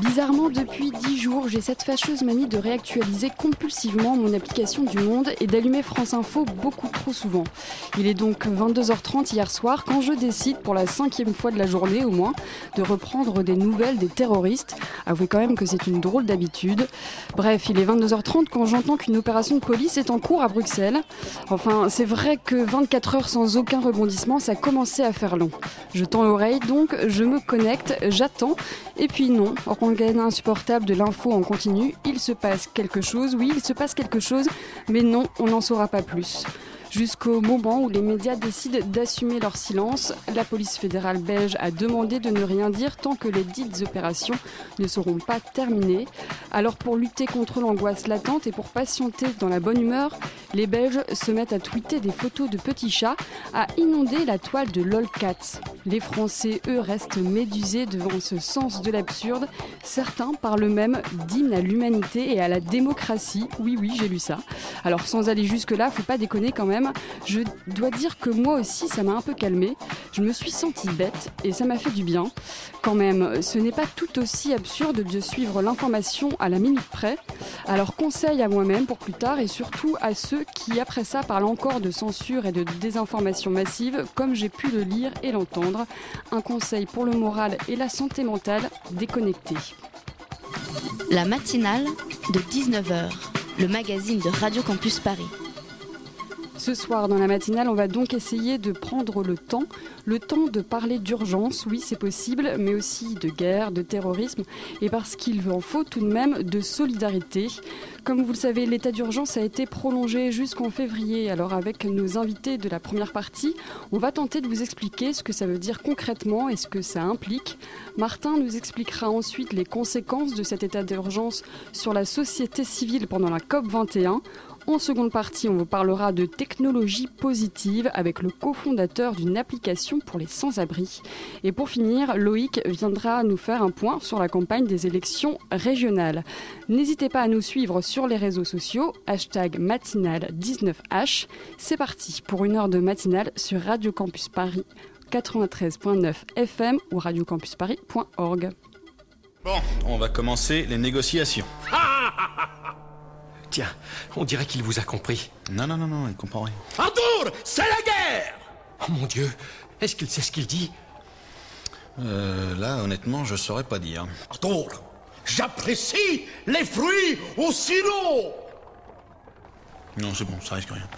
Bizarrement, depuis 10 jours, j'ai cette fâcheuse manie de réactualiser compulsivement mon application du Monde et d'allumer France Info beaucoup trop souvent. Il est donc 22h30 hier soir quand je décide, pour la cinquième fois de la journée au moins, de reprendre des nouvelles des terroristes. Avouez quand même que c'est une drôle d'habitude. Bref, il est 22h30 quand j'entends qu'une opération de police est en cours à Bruxelles. Enfin, c'est vrai que 24 heures sans aucun rebondissement, ça commençait à faire long. Je tends l'oreille donc, je me connecte, j'attends, et puis non, rengaine insupportable de l'info en continu, il se passe quelque chose, oui, il se passe quelque chose, mais non, on n'en saura pas plus. Jusqu'au moment où les médias décident d'assumer leur silence, la police fédérale belge a demandé de ne rien dire tant que les dites opérations ne seront pas terminées. Alors pour lutter contre l'angoisse latente et pour patienter dans la bonne humeur, les Belges se mettent à tweeter des photos de petits chats, à inonder la toile de lolcats. Les Français, eux, restent médusés devant ce sens de l'absurde. Certains parlent même d'hymne à l'humanité et à la démocratie. Oui, oui, j'ai lu ça. Alors sans aller jusque-là, faut pas déconner quand même. Je dois dire que moi aussi, ça m'a un peu calmé. Je me suis sentie bête et ça m'a fait du bien. Quand même, ce n'est pas tout aussi absurde de suivre l'information à la minute près. Alors conseil à moi-même pour plus tard et surtout à ceux qui après ça parlent encore de censure et de désinformation massive comme j'ai pu le lire et l'entendre. Un conseil pour le moral et la santé mentale, déconnecté. La matinale de 19h, le magazine de Radio Campus Paris. Ce soir, dans la matinale, on va donc essayer de prendre le temps, le temps de parler d'urgence, oui c'est possible, mais aussi de guerre, de terrorisme, et parce qu'il en faut tout de même de solidarité. Comme vous le savez, l'état d'urgence a été prolongé jusqu'en février, alors avec nos invités de la première partie, on va tenter de vous expliquer ce que ça veut dire concrètement et ce que ça implique. Martin nous expliquera ensuite les conséquences de cet état d'urgence sur la société civile pendant la COP 21. En seconde partie, on vous parlera de technologie positive avec le cofondateur d'une application pour les sans-abri. Et pour finir, Loïc viendra nous faire un point sur la campagne des élections régionales. N'hésitez pas à nous suivre sur les réseaux sociaux, hashtag matinale19h. C'est parti pour une heure de matinale sur Radio Campus Paris 93.9 FM ou radiocampusparis.org. Bon, on va commencer les négociations. Tiens, on dirait qu'il vous a compris. Non, non, non, non, il comprend rien. Arthur, c'est la guerre Oh mon Dieu, est-ce qu'il sait ce qu'il dit? Euh, là, honnêtement, je saurais pas dire. Arthur, j'apprécie les fruits au sirop Non, c'est bon, ça risque rien.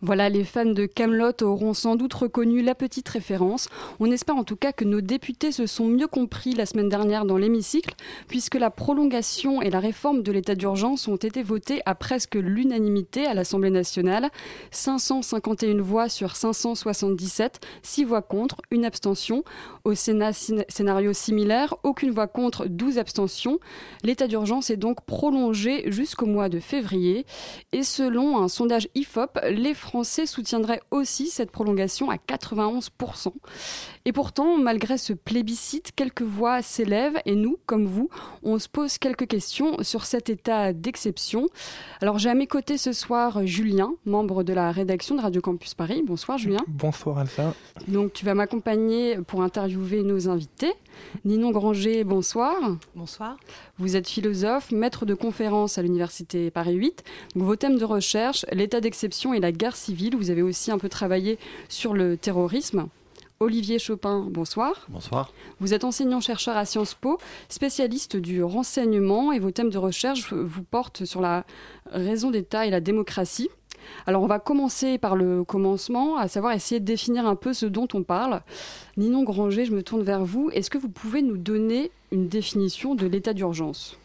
Voilà, les fans de Camelot auront sans doute reconnu la petite référence. On espère en tout cas que nos députés se sont mieux compris la semaine dernière dans l'hémicycle, puisque la prolongation et la réforme de l'état d'urgence ont été votées à presque l'unanimité à l'Assemblée nationale. 551 voix sur 577, 6 voix contre, une abstention. Au Sénat, scénario similaire, aucune voix contre, 12 abstentions. L'état d'urgence est donc prolongé jusqu'au mois de février. Et selon un sondage IFOP, les soutiendraient aussi cette prolongation à 91%. Et pourtant, malgré ce plébiscite, quelques voix s'élèvent et nous, comme vous, on se pose quelques questions sur cet état d'exception. Alors j'ai à mes côtés ce soir Julien, membre de la rédaction de Radio Campus Paris. Bonsoir Julien. Bonsoir Alpha. Donc tu vas m'accompagner pour interviewer nos invités. Ninon Granger, bonsoir. Bonsoir. Vous êtes philosophe, maître de conférence à l'Université Paris 8. Donc, vos thèmes de recherche, l'état d'exception et la guerre civile. Vous avez aussi un peu travaillé sur le terrorisme. Olivier Chopin, bonsoir. Bonsoir. Vous êtes enseignant-chercheur à Sciences Po, spécialiste du renseignement et vos thèmes de recherche vous portent sur la raison d'État et la démocratie. Alors on va commencer par le commencement, à savoir essayer de définir un peu ce dont on parle. Ninon Granger, je me tourne vers vous. Est-ce que vous pouvez nous donner une définition de l'état d'urgence?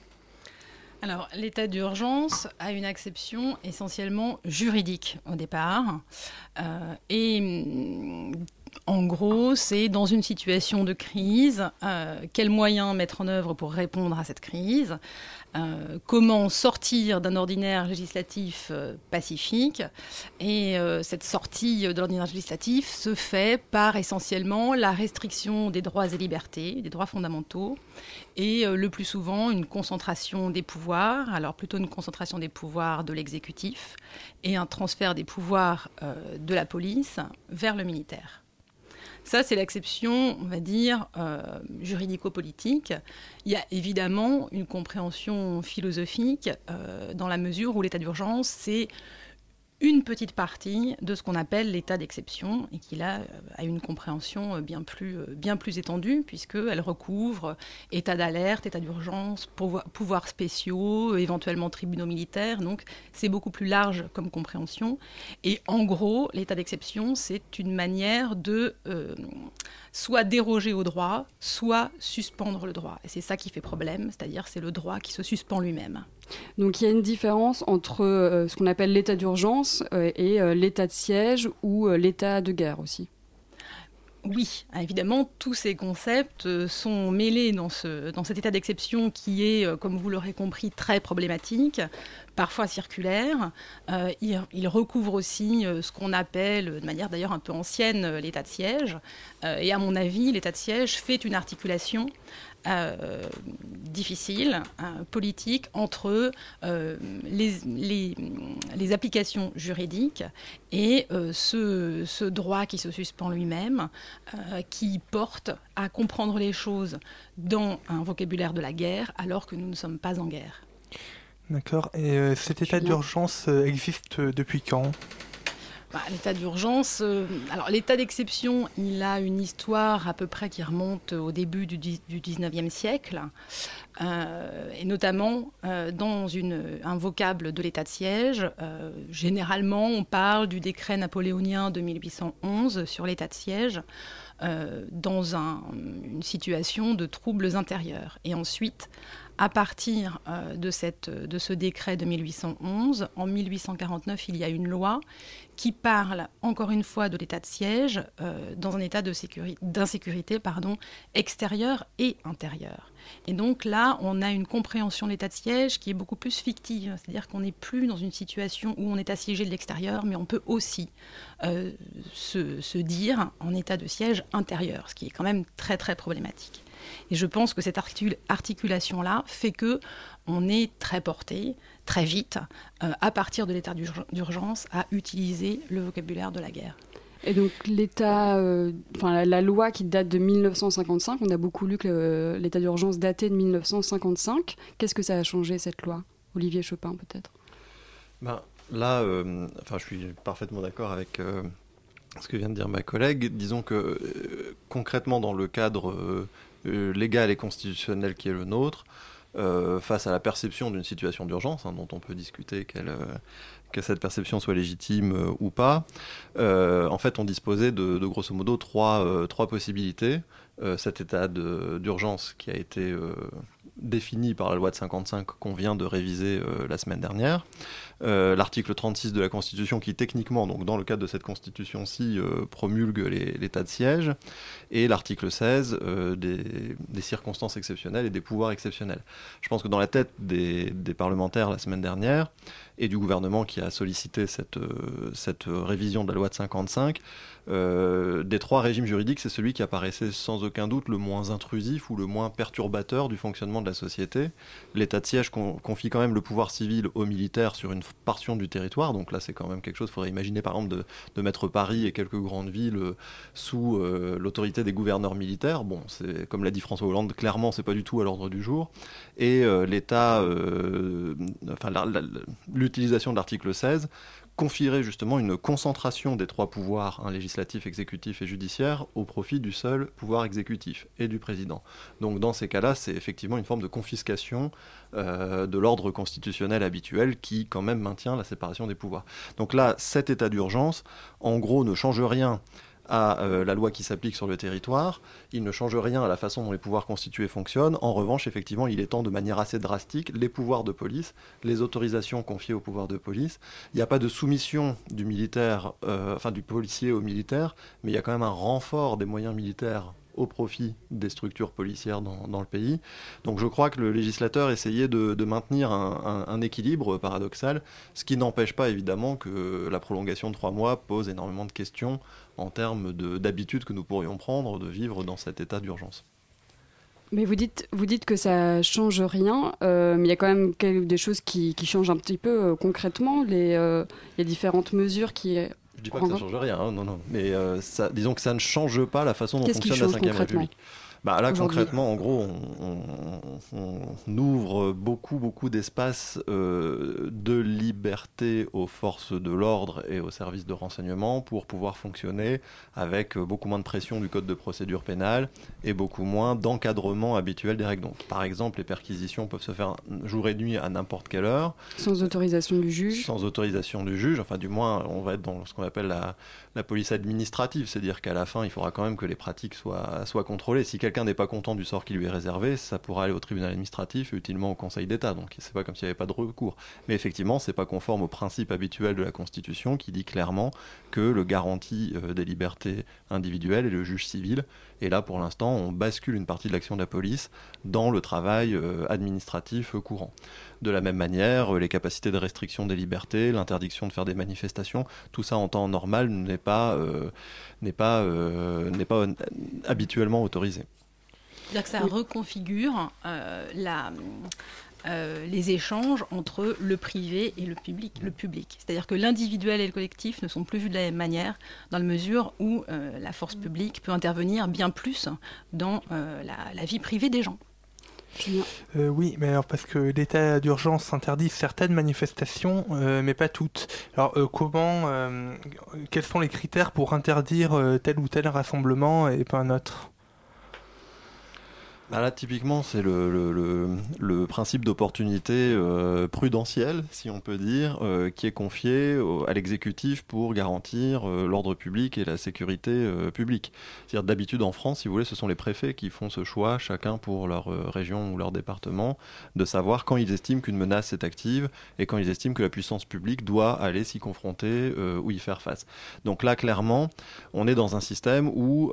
Alors, l'état d'urgence a une acception essentiellement juridique au départ. Euh, et mm, En gros, c'est dans une situation de crise, euh, quels moyens mettre en œuvre pour répondre à cette crise, euh, comment sortir d'un ordinaire législatif euh, pacifique. Et euh, cette sortie de l'ordinaire législatif se fait par essentiellement la restriction des droits et libertés, des droits fondamentaux, et le plus souvent une concentration des pouvoirs, alors plutôt une concentration des pouvoirs de l'exécutif, et un transfert des pouvoirs de la police vers le militaire. Ça, c'est l'acception, on va dire, euh, juridico-politique. Il y a évidemment une compréhension philosophique euh, dans la mesure où l'état d'urgence, c'est une petite partie de ce qu'on appelle l'état d'exception et qui là euh, a une compréhension euh, euh, bien plus étendue puisqu'elle recouvre état d'alerte, état d'urgence, pouvoirs spéciaux, éventuellement tribunaux militaires. Donc c'est beaucoup plus large comme compréhension. Et en gros, l'état d'exception, c'est une manière de soit déroger au droit, soit suspendre le droit. Et c'est ça qui fait problème, c'est-à-dire c'est le droit qui se suspend lui-même. Donc il y a une différence entre euh, ce qu'on appelle l'état d'urgence euh, et euh, l'état de siège ou l'état de guerre aussi. Oui, évidemment, tous ces concepts sont mêlés dans, ce, dans cet état d'exception qui est, comme vous l'aurez compris, très problématique, parfois circulaire. il, recouvre aussi ce qu'on appelle, de manière d'ailleurs un peu ancienne, l'état de siège. et à mon avis, l'état de siège fait une articulation euh, difficile, hein, politique, entre euh, les, les, applications juridiques et euh, ce, ce, droit qui se suspend lui-même, qui porte à comprendre les choses dans un vocabulaire de la guerre alors que nous ne sommes pas en guerre. D'accord. Et cet état d'urgence existe depuis quand? Bah, l'état d'urgence, euh, alors l'état d'exception, il a une histoire à peu près qui remonte au début du, du 19e siècle, euh, et notamment euh, dans un vocable de l'état de siège. généralement, on parle du décret napoléonien de 1811 sur l'état de siège. dans une situation de troubles intérieurs. Et ensuite, à partir de, cette, de ce décret de 1811, en 1849, il y a une loi qui parle encore une fois de l'état de siège euh, dans un état d'insécurité pardon, extérieur et intérieur. Et donc là, on a une compréhension de l'état de siège qui est beaucoup plus fictive, c'est-à-dire qu'on n'est plus dans une situation où on est assiégé de l'extérieur, mais on peut aussi euh, se, se dire en état de siège intérieur, ce qui est quand même très très problématique. Et je pense que cette articulation-là fait que on est très porté, très vite, euh, à partir de l'état d'urgence, à utiliser le vocabulaire de la guerre. Et donc l'état, euh, enfin la, loi qui date de 1955, on a beaucoup lu que l'état d'urgence datait de 1955. Qu'est-ce que ça a changé cette loi? Olivier Chopin peut-être ben, Là, euh, enfin, je suis parfaitement d'accord avec ce que vient de dire ma collègue. Disons que concrètement dans le cadre légal et constitutionnel qui est le nôtre, euh, face à la perception d'une situation d'urgence, hein, dont on peut discuter euh, que cette perception soit légitime euh, ou pas, en fait, on disposait de, de grosso modo trois, trois possibilités. cet état d'urgence qui a été défini par la loi de 55 qu'on vient de réviser la semaine dernière, euh, l'article 36 de la Constitution qui techniquement, donc dans le cadre de cette Constitution-ci, euh, promulgue l'état de siège, et l'article 16 euh, des, circonstances exceptionnelles et des pouvoirs exceptionnels. Je pense que dans la tête des, parlementaires la semaine dernière, et du gouvernement qui a sollicité cette, révision de la loi de 55, euh, des trois régimes juridiques, c'est celui qui apparaissait sans aucun doute le moins intrusif ou le moins perturbateur du fonctionnement de la société. L'état de siège confie quand même le pouvoir civil aux militaires sur une portion du territoire, donc là c'est quand même quelque chose, il faudrait imaginer par exemple de, mettre Paris et quelques grandes villes euh, sous euh, l'autorité des gouverneurs militaires. Bon, c'est comme l'a dit François Hollande, clairement c'est pas du tout à l'ordre du jour. Et l'État, enfin l'utilisation de l'article 16 confierait justement une concentration des trois pouvoirs, un législatif, exécutif et judiciaire, au profit du seul pouvoir exécutif et du président. Donc dans ces cas-là, c'est effectivement une forme de confiscation euh, de l'ordre constitutionnel habituel qui quand même maintient la séparation des pouvoirs. Donc là, cet état d'urgence, en gros, ne change rien à euh, la loi qui s'applique sur le territoire. Il ne change rien à la façon dont les pouvoirs constitués fonctionnent. En revanche, effectivement, il étend de manière assez drastique les pouvoirs de police, les autorisations confiées aux pouvoirs de police. Il n'y a pas de soumission du militaire, euh, enfin du policier au militaire, mais il y a quand même un renfort des moyens militaires au profit des structures policières dans, le pays. Donc je crois que le législateur essayait de, maintenir un, équilibre paradoxal, ce qui n'empêche pas évidemment que la prolongation de trois mois pose énormément de questions en termes d'habitude que nous pourrions prendre de vivre dans cet état d'urgence. Mais vous dites, vous dites que ça change rien, euh, mais il y a quand même des choses qui, changent un petit peu euh, concrètement. Les, euh, il y a différentes mesures qui je dis pas que ça change rien, hein, non, non. Mais euh, ça, disons que ça ne change pas la façon dont fonctionne la Ve République. Bah là concrètement, en gros, on, ouvre beaucoup, beaucoup d'espace euh, de liberté aux forces de l'ordre et aux services de renseignement pour pouvoir fonctionner avec euh, beaucoup moins de pression du code de procédure pénale et beaucoup moins d'encadrement habituel des règles. Donc, par exemple, les perquisitions peuvent se faire jour et nuit à n'importe quelle heure. Sans autorisation du juge. Sans autorisation du juge. Enfin, du moins, on va être dans ce qu'on appelle la, la police administrative, c'est-à-dire qu'à la fin, il faudra quand même que les pratiques soient, soient contrôlées. Si n'est pas content du sort qui lui est réservé, ça pourra aller au tribunal administratif et utilement au Conseil d'État. Donc c'est pas comme s'il n'y avait pas de recours. Mais effectivement, c'est pas conforme au principe habituel de la Constitution qui dit clairement que le garantie euh, des libertés individuelles est le juge civil. Et là, pour l'instant, on bascule une partie de l'action de la police dans le travail euh, administratif courant. De la même manière, euh, les capacités de restriction des libertés, l'interdiction de faire des manifestations, tout ça en temps normal n'est pas, pas, n'est pas habituellement autorisé. C'est-à-dire que ça reconfigure la, euh, les échanges entre le privé et le public. Le public. C'est-à-dire que l'individuel et le collectif ne sont plus vus de la même manière, dans la mesure où euh, la force publique peut intervenir bien plus dans euh, la, vie privée des gens. oui, mais alors parce que l'état d'urgence interdit certaines manifestations, mais pas toutes. Alors comment, quels sont les critères pour interdire tel ou tel rassemblement et pas un autre? Bah là, typiquement, c'est le, principe d'opportunité euh, prudentielle, si on peut dire, euh, qui est confié à l'exécutif pour garantir euh, l'ordre public et la sécurité publique. C'est-à-dire, d'habitude, en France, si vous voulez, ce sont les préfets qui font ce choix, chacun pour leur région ou leur département, de savoir quand ils estiment qu'une menace est active et quand ils estiment que la puissance publique doit aller s'y confronter ou y faire face. Donc là, clairement, on est dans un système où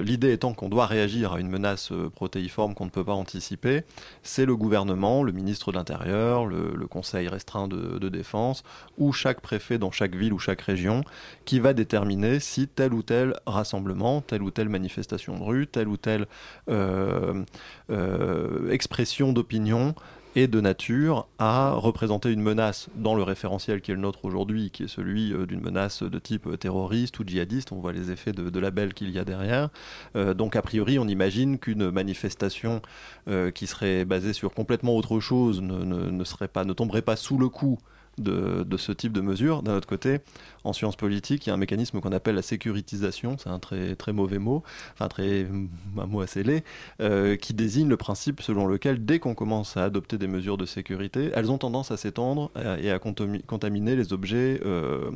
l'idée étant qu'on doit réagir à une menace protéiforme qu'on ne peut pas anticiper, c'est le gouvernement, le ministre de l'Intérieur, le, conseil restreint de, défense, ou chaque préfet dans chaque ville ou chaque région, qui va déterminer si tel ou tel rassemblement, telle ou telle manifestation de rue, telle ou telle euh, euh, expression d'opinion et de nature à représenter une menace dans le référentiel qui est le nôtre aujourd'hui, qui est celui euh, d'une menace de type euh, terroriste ou djihadiste. On voit les effets de, label qu'il y a derrière. Euh, donc a priori, on imagine qu'une manifestation qui serait basée sur complètement autre chose ne, serait pas, ne tomberait pas sous le coup de, ce type de mesures. D'un autre côté, en sciences politiques, il y a un mécanisme qu'on appelle la sécuritisation, c'est un très, très mauvais mot, enfin très, un mot assez laid, euh, qui désigne le principe selon lequel dès qu'on commence à adopter des mesures de sécurité, elles ont tendance à s'étendre et à contaminer les objets, euh,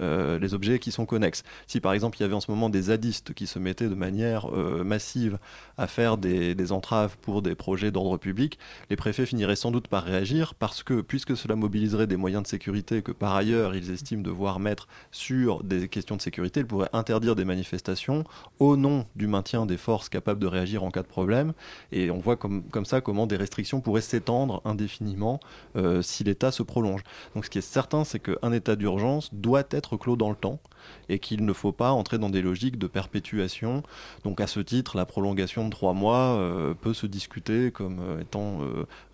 euh, les objets qui sont connexes. Si par exemple il y avait en ce moment des zadistes qui se mettaient de manière massive à faire des entraves pour des projets d'ordre public, les préfets finiraient sans doute par réagir parce que puisque cela mobiliserait des moyens de sécurité que par ailleurs ils estiment devoir mettre sur des questions de sécurité, elle pourrait interdire des manifestations au nom du maintien des forces capables de réagir en cas de problème. Et on voit comme, comme ça comment des restrictions pourraient s'étendre indéfiniment euh, si l'État se prolonge. Donc ce qui est certain, c'est qu'un état d'urgence doit être clos dans le temps et qu'il ne faut pas entrer dans des logiques de perpétuation. Donc à ce titre, la prolongation de trois mois euh, peut se discuter comme euh, étant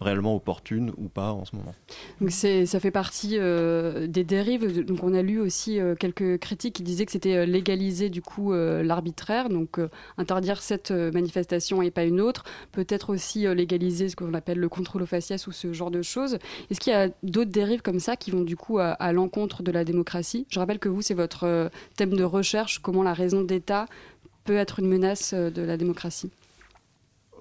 réellement opportune ou pas en ce moment. Donc ça fait partie des dérives. Donc on a lu aussi euh, quelques critiques qui disaient que c'était euh, légaliser du coup euh, l'arbitraire, donc interdire cette manifestation et pas une autre. Peut-être aussi légaliser ce qu'on appelle le contrôle au faciès ou ce genre de choses. Est-ce qu'il y a d'autres dérives comme ça qui vont du coup à, l'encontre de la démocratie? Je rappelle que vous, c'est votre thème de recherche, comment la raison d'État peut être une menace de la démocratie.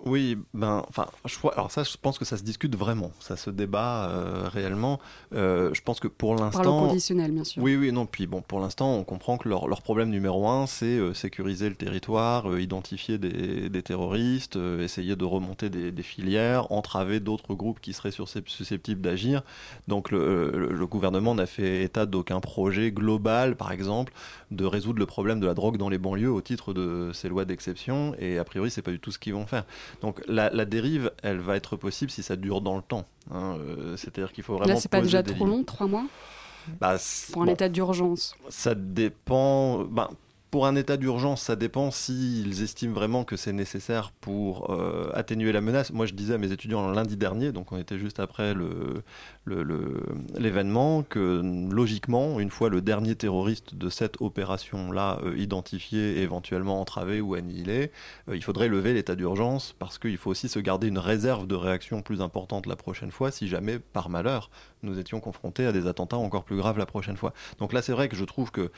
Oui, ben, enfin, je. Alors ça, je pense que ça se discute vraiment, ça se débat euh, réellement. Euh, je pense que pour l'instant, conditionnel, bien sûr. Oui, oui, non. Puis bon, pour l'instant, on comprend que leur, leur problème numéro un, c'est euh, sécuriser le territoire, identifier des, des terroristes, essayer de remonter des, des filières, entraver d'autres groupes qui seraient suscept- susceptibles d'agir. Donc le, le- le gouvernement n'a fait état d'aucun projet global, par exemple, de résoudre le problème de la drogue dans les banlieues au titre de ces lois d'exception. Et a priori, c'est pas du tout ce qu'ils vont faire. Donc la, la dérive, elle va être possible si ça dure dans le temps. hein. Euh, C'est-à-dire qu'il faut vraiment. Là, c'est pas déjà trop long, trois mois Bah, Pour un bon, état d'urgence. Ça dépend. Ben, pour un état d'urgence, ça dépend s'ils estiment vraiment que c'est nécessaire pour euh, atténuer la menace. Moi, je disais à mes étudiants lundi dernier, donc on était juste après l'événement, que logiquement, une fois le dernier terroriste de cette opération-là euh, identifié, éventuellement entravé ou annihilé, euh, il faudrait lever l'état d'urgence parce qu'il faut aussi se garder une réserve de réaction plus importante la prochaine fois si jamais, par malheur, nous étions confrontés à des attentats encore plus graves la prochaine fois. Donc là, c'est vrai que je trouve que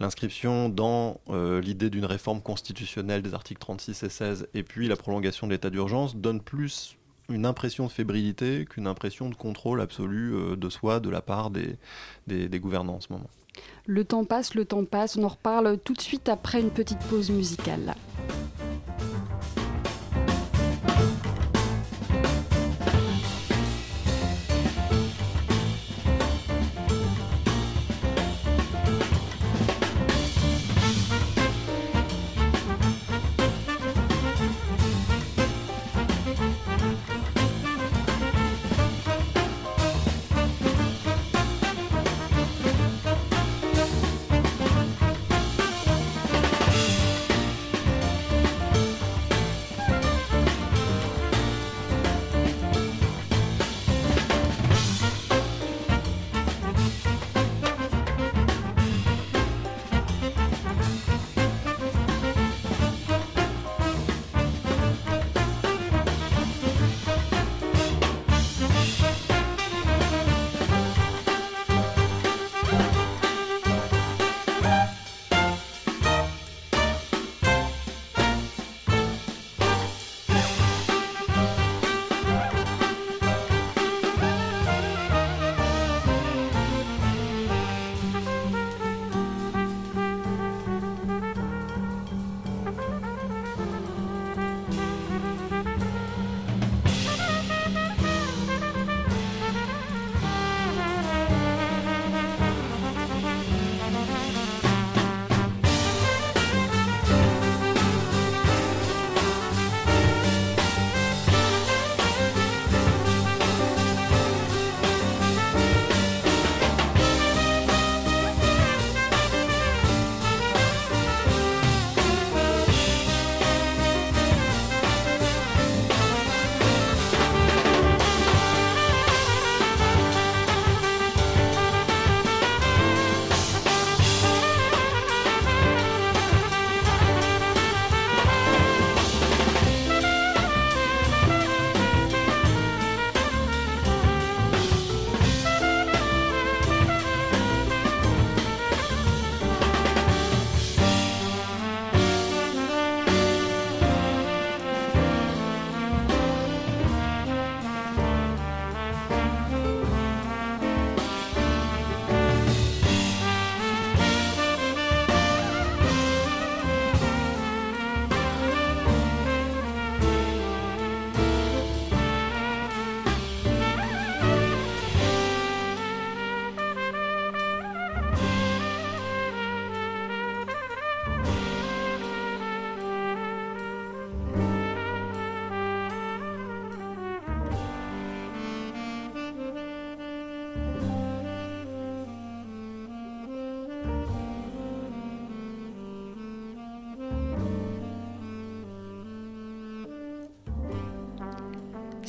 l'inscription dans euh, l'idée d'une réforme constitutionnelle des articles 36 et 16 et puis la prolongation de l'état d'urgence donne plus une impression de fébrilité qu'une impression de contrôle absolu euh, de soi de la part des, des, des gouvernants en ce moment. Le temps passe, le temps passe. On en reparle tout de suite après une petite pause musicale.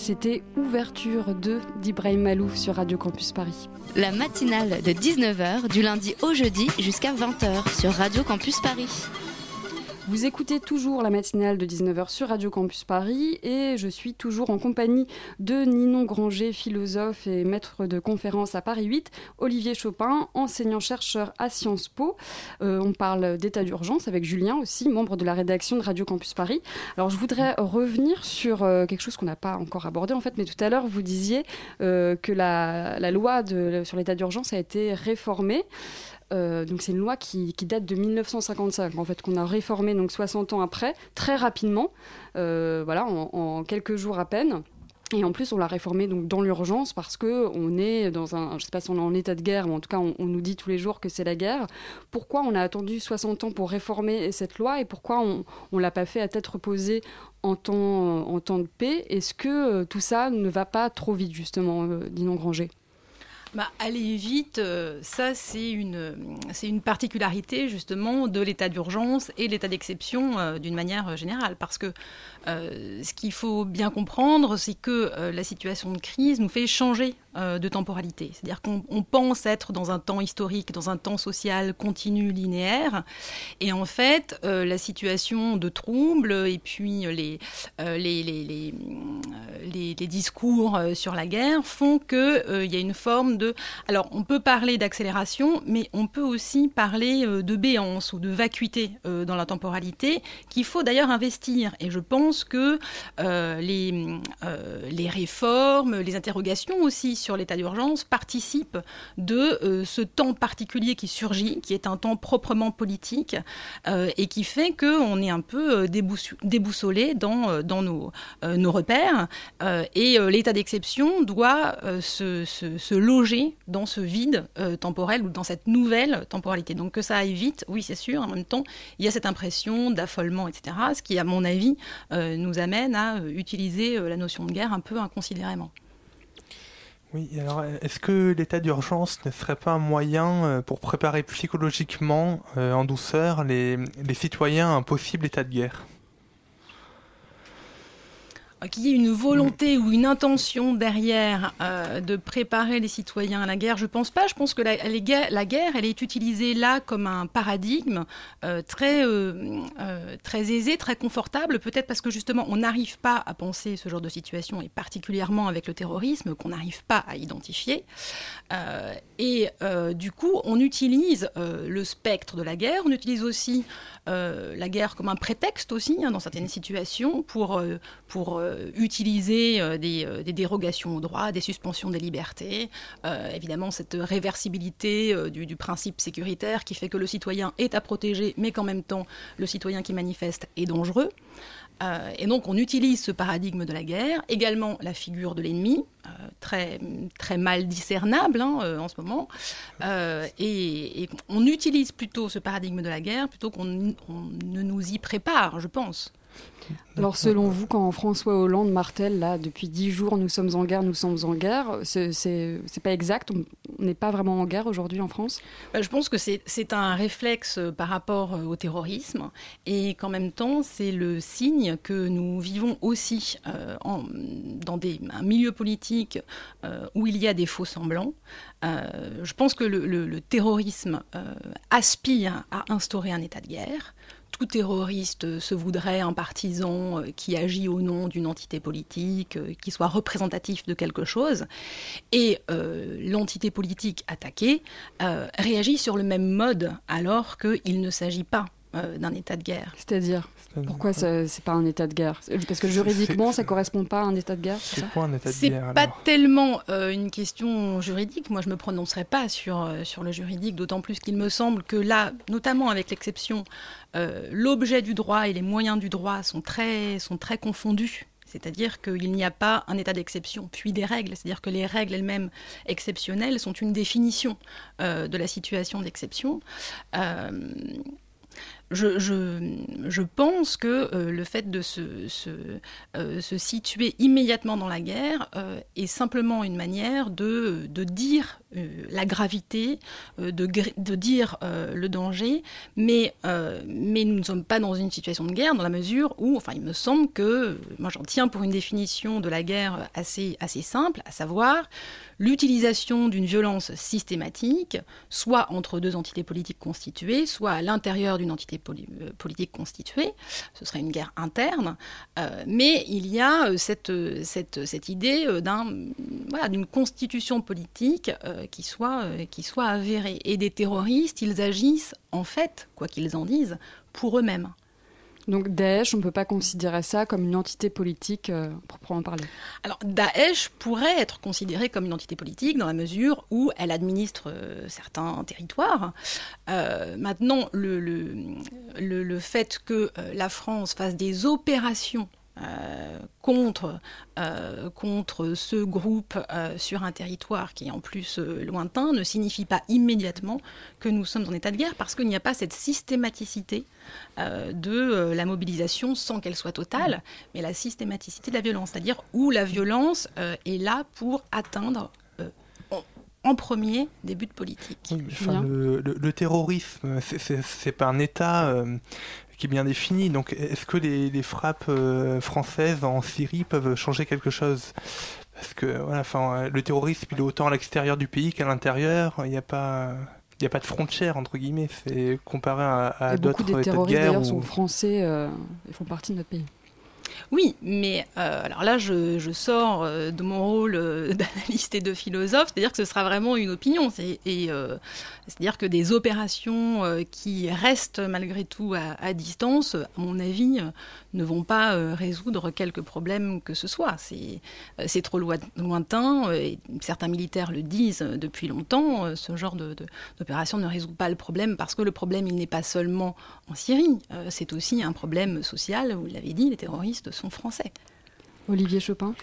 C'était Ouverture 2 d'Ibrahim Malouf sur Radio Campus Paris. La matinale de 19h du lundi au jeudi jusqu'à 20h sur Radio Campus Paris. Vous écoutez toujours la matinale de 19h sur Radio Campus Paris et je suis toujours en compagnie de Ninon Granger, philosophe et maître de conférence à Paris 8, Olivier Chopin, enseignant-chercheur à Sciences Po. Euh, on parle d'état d'urgence avec Julien aussi, membre de la rédaction de Radio Campus Paris. Alors je voudrais revenir sur euh, quelque chose qu'on n'a pas encore abordé en fait, mais tout à l'heure vous disiez euh, que la, loi sur l'état d'urgence a été réformée. Euh, donc c'est une loi qui, date de 1955, en fait, qu'on a réformée donc 60 ans après, très rapidement, euh, voilà, en, quelques jours à peine. Et en plus, on l'a réformée donc dans l'urgence parce que on est dans un, je sais pas si on est en état de guerre, mais en tout cas, on, nous dit tous les jours que c'est la guerre. Pourquoi on a attendu 60 ans pour réformer cette loi et pourquoi on, ne l'a pas fait à tête reposée en temps, en temps de paix? Est-ce que euh, tout ça ne va pas trop vite justement, Dinon Granger? Bah, aller vite, euh, ça c'est une, c'est une particularité justement de l'état d'urgence et l'état d'exception euh, d'une manière générale. Parce que euh, ce qu'il faut bien comprendre, c'est que la situation de crise nous fait changer de temporalité. C'est-à-dire qu'on pense être dans un temps historique, dans un temps social continu, linéaire. Et en fait, la situation de trouble et puis les, les, les, les, discours sur la guerre font qu'il y a une forme de alors, on peut parler d'accélération, mais on peut aussi parler euh, de béance ou de vacuité euh, dans la temporalité, qu'il faut d'ailleurs investir. Et je pense que euh, les, réformes, les interrogations aussi sur l'état d'urgence participent de ce temps particulier qui surgit, qui est un temps proprement politique, et qui fait qu'on est un peu déboussolé dans, nos, repères. et l'état d'exception doit se loger dans ce vide euh, temporel ou dans cette nouvelle temporalité. Donc que ça aille vite, oui c'est sûr, en même temps il y a cette impression d'affolement, etc., ce qui à mon avis euh, nous amène à euh, utiliser la notion de guerre un peu inconsidérément. Oui, alors est-ce que l'état d'urgence ne serait pas un moyen pour préparer psychologiquement, en douceur, les, les citoyens à un possible état de guerre? Qu'il y ait une volonté ou une intention derrière euh, de préparer les citoyens à la guerre, je pense pas. Je pense que la, la guerre, elle est utilisée là comme un paradigme euh, très, euh, très aisé, très confortable, peut-être parce que justement on n'arrive pas à penser ce genre de situation, et particulièrement avec le terrorisme, qu'on n'arrive pas à identifier. et du coup, on utilise le spectre de la guerre, on utilise aussi la guerre comme un prétexte aussi, hein, dans certaines situations, pour, pour euh, utiliser euh, euh, des, dérogations au droit, des suspensions des libertés, évidemment cette réversibilité du, principe sécuritaire qui fait que le citoyen est à protéger, mais qu'en même temps le citoyen qui manifeste est dangereux. et donc on utilise ce paradigme de la guerre, également la figure de l'ennemi, très, très mal discernable hein, en ce moment, et, on utilise plutôt ce paradigme de la guerre plutôt qu'on ne nous y prépare, je pense. Alors selon vous, quand François Hollande martèle, là, depuis dix jours, nous sommes en guerre, nous sommes en guerre, c'est pas exact On n'est pas vraiment en guerre aujourd'hui en France? Bah, Je pense que c'est un réflexe euh, par rapport euh, au terrorisme et qu'en même temps, c'est le signe que nous vivons aussi euh, en, dans des, un milieu politique où il y a des faux semblants. je pense que le, le, terrorisme aspire à instaurer un état de guerre tout terroriste se voudrait un partisan euh, qui agit au nom d'une entité politique, euh, qui soit représentatif de quelque chose. Et euh, l'entité politique attaquée réagit sur le même mode alors qu'il ne s'agit pas d'un état de guerre. C'est-à-dire pourquoi c'est pas un état de guerre Parce que juridiquement, ça correspond pas à un état de guerre C'est quoi un état de guerre C'est pas tellement euh, une question juridique. Moi, je me prononcerai pas sur, euh, sur le juridique, d'autant plus qu'il me semble que là, notamment avec l'exception, euh, l'objet du droit et les moyens du droit sont très, sont très confondus. C'est-à-dire qu'il n'y a pas un état d'exception, puis des règles. C'est-à-dire que les règles elles-mêmes exceptionnelles sont une définition de la situation d'exception je, pense que euh, le fait de se, euh, situer immédiatement dans la guerre euh, est simplement une manière de, dire la gravité, de, dire le danger, mais, mais nous ne sommes pas dans une situation de guerre dans la mesure où, enfin, il me semble que, moi j'en tiens pour une définition de la guerre assez, assez simple, à savoir l'utilisation d'une violence systématique, soit entre deux entités politiques constituées, soit à l'intérieur d'une entité politique constituée, ce serait une guerre interne, mais il y a cette, cette, idée d'une constitution politique qui soit avérée. Et des terroristes, ils agissent en fait, quoi qu'ils en disent, pour eux-mêmes. Donc Daesh, on ne peut pas considérer ça comme une entité politique euh, proprement parler. Alors Daesh pourrait être considérée comme une entité politique dans la mesure où elle administre euh, certains territoires. Euh, maintenant, le, fait que la France fasse des opérations euh, contre, euh, contre ce groupe euh, sur un territoire qui est en plus lointain ne signifie pas immédiatement que nous sommes en état de guerre parce qu'il n'y a pas cette systématicité de la mobilisation sans qu'elle soit totale, mais la systématicité de la violence, c'est-à-dire où la violence est là pour atteindre en premier des buts politiques. le, le, terrorisme, c'est pas un État qui est bien défini. Donc, est-ce que les, frappes euh, françaises en Syrie peuvent changer quelque chose? Parce que voilà, enfin, le terrorisme, il est autant à l'extérieur du pays qu'à l'intérieur. Il n'y a pas. Il n'y a pas de frontière entre guillemets, c'est comparé à, d'autres États de guerre. D'ailleurs, sont français, euh, ils font partie de notre pays. Oui, mais euh, alors là, je, sors euh, de mon rôle euh, d'analyste et de philosophe, c'est-à-dire que ce sera vraiment une opinion. C'est-à-dire que des opérations qui restent malgré tout à, distance, à mon avis, ne vont pas résoudre quelques problèmes que ce soit. C'est trop lointain, et certains militaires le disent depuis longtemps, ce genre d'opération ne résout pas le problème parce que le problème, n'est pas seulement en Syrie, c'est aussi un problème social, vous l'avez dit, les terroristes sont français. Olivier Chopin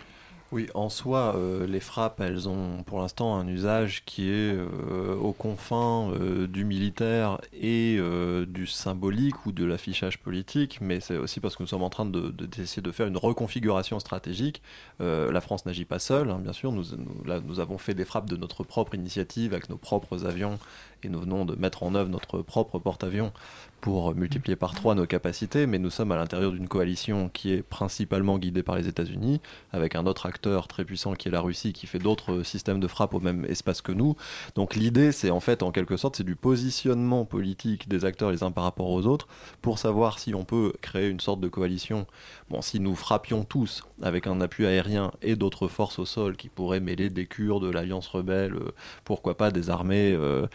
oui, en soi, euh, les frappes, elles ont pour l'instant un usage qui est euh, aux confins euh, du militaire et du symbolique ou de l'affichage politique, mais c'est aussi parce que nous sommes en train d'essayer de, faire une reconfiguration stratégique. la France n'agit pas seule, hein, bien sûr. Nous avons fait des frappes de notre propre initiative avec nos propres avions et nous venons de mettre en œuvre notre propre porte-avions pour multiplier par trois nos capacités, mais nous sommes à l'intérieur d'une coalition qui est principalement guidée par les États-Unis, avec un autre acteur très puissant qui est la Russie, qui fait d'autres systèmes de frappe au même espace que nous. Donc l'idée, c'est en fait, en quelque sorte, c'est du positionnement politique des acteurs les uns par rapport aux autres, pour savoir si on peut créer une sorte de coalition. Bon, si nous frappions tous avec un appui aérien et d'autres forces au sol qui pourraient mêler des Kurdes, de l'Alliance rebelle, euh, pourquoi pas des armées euh,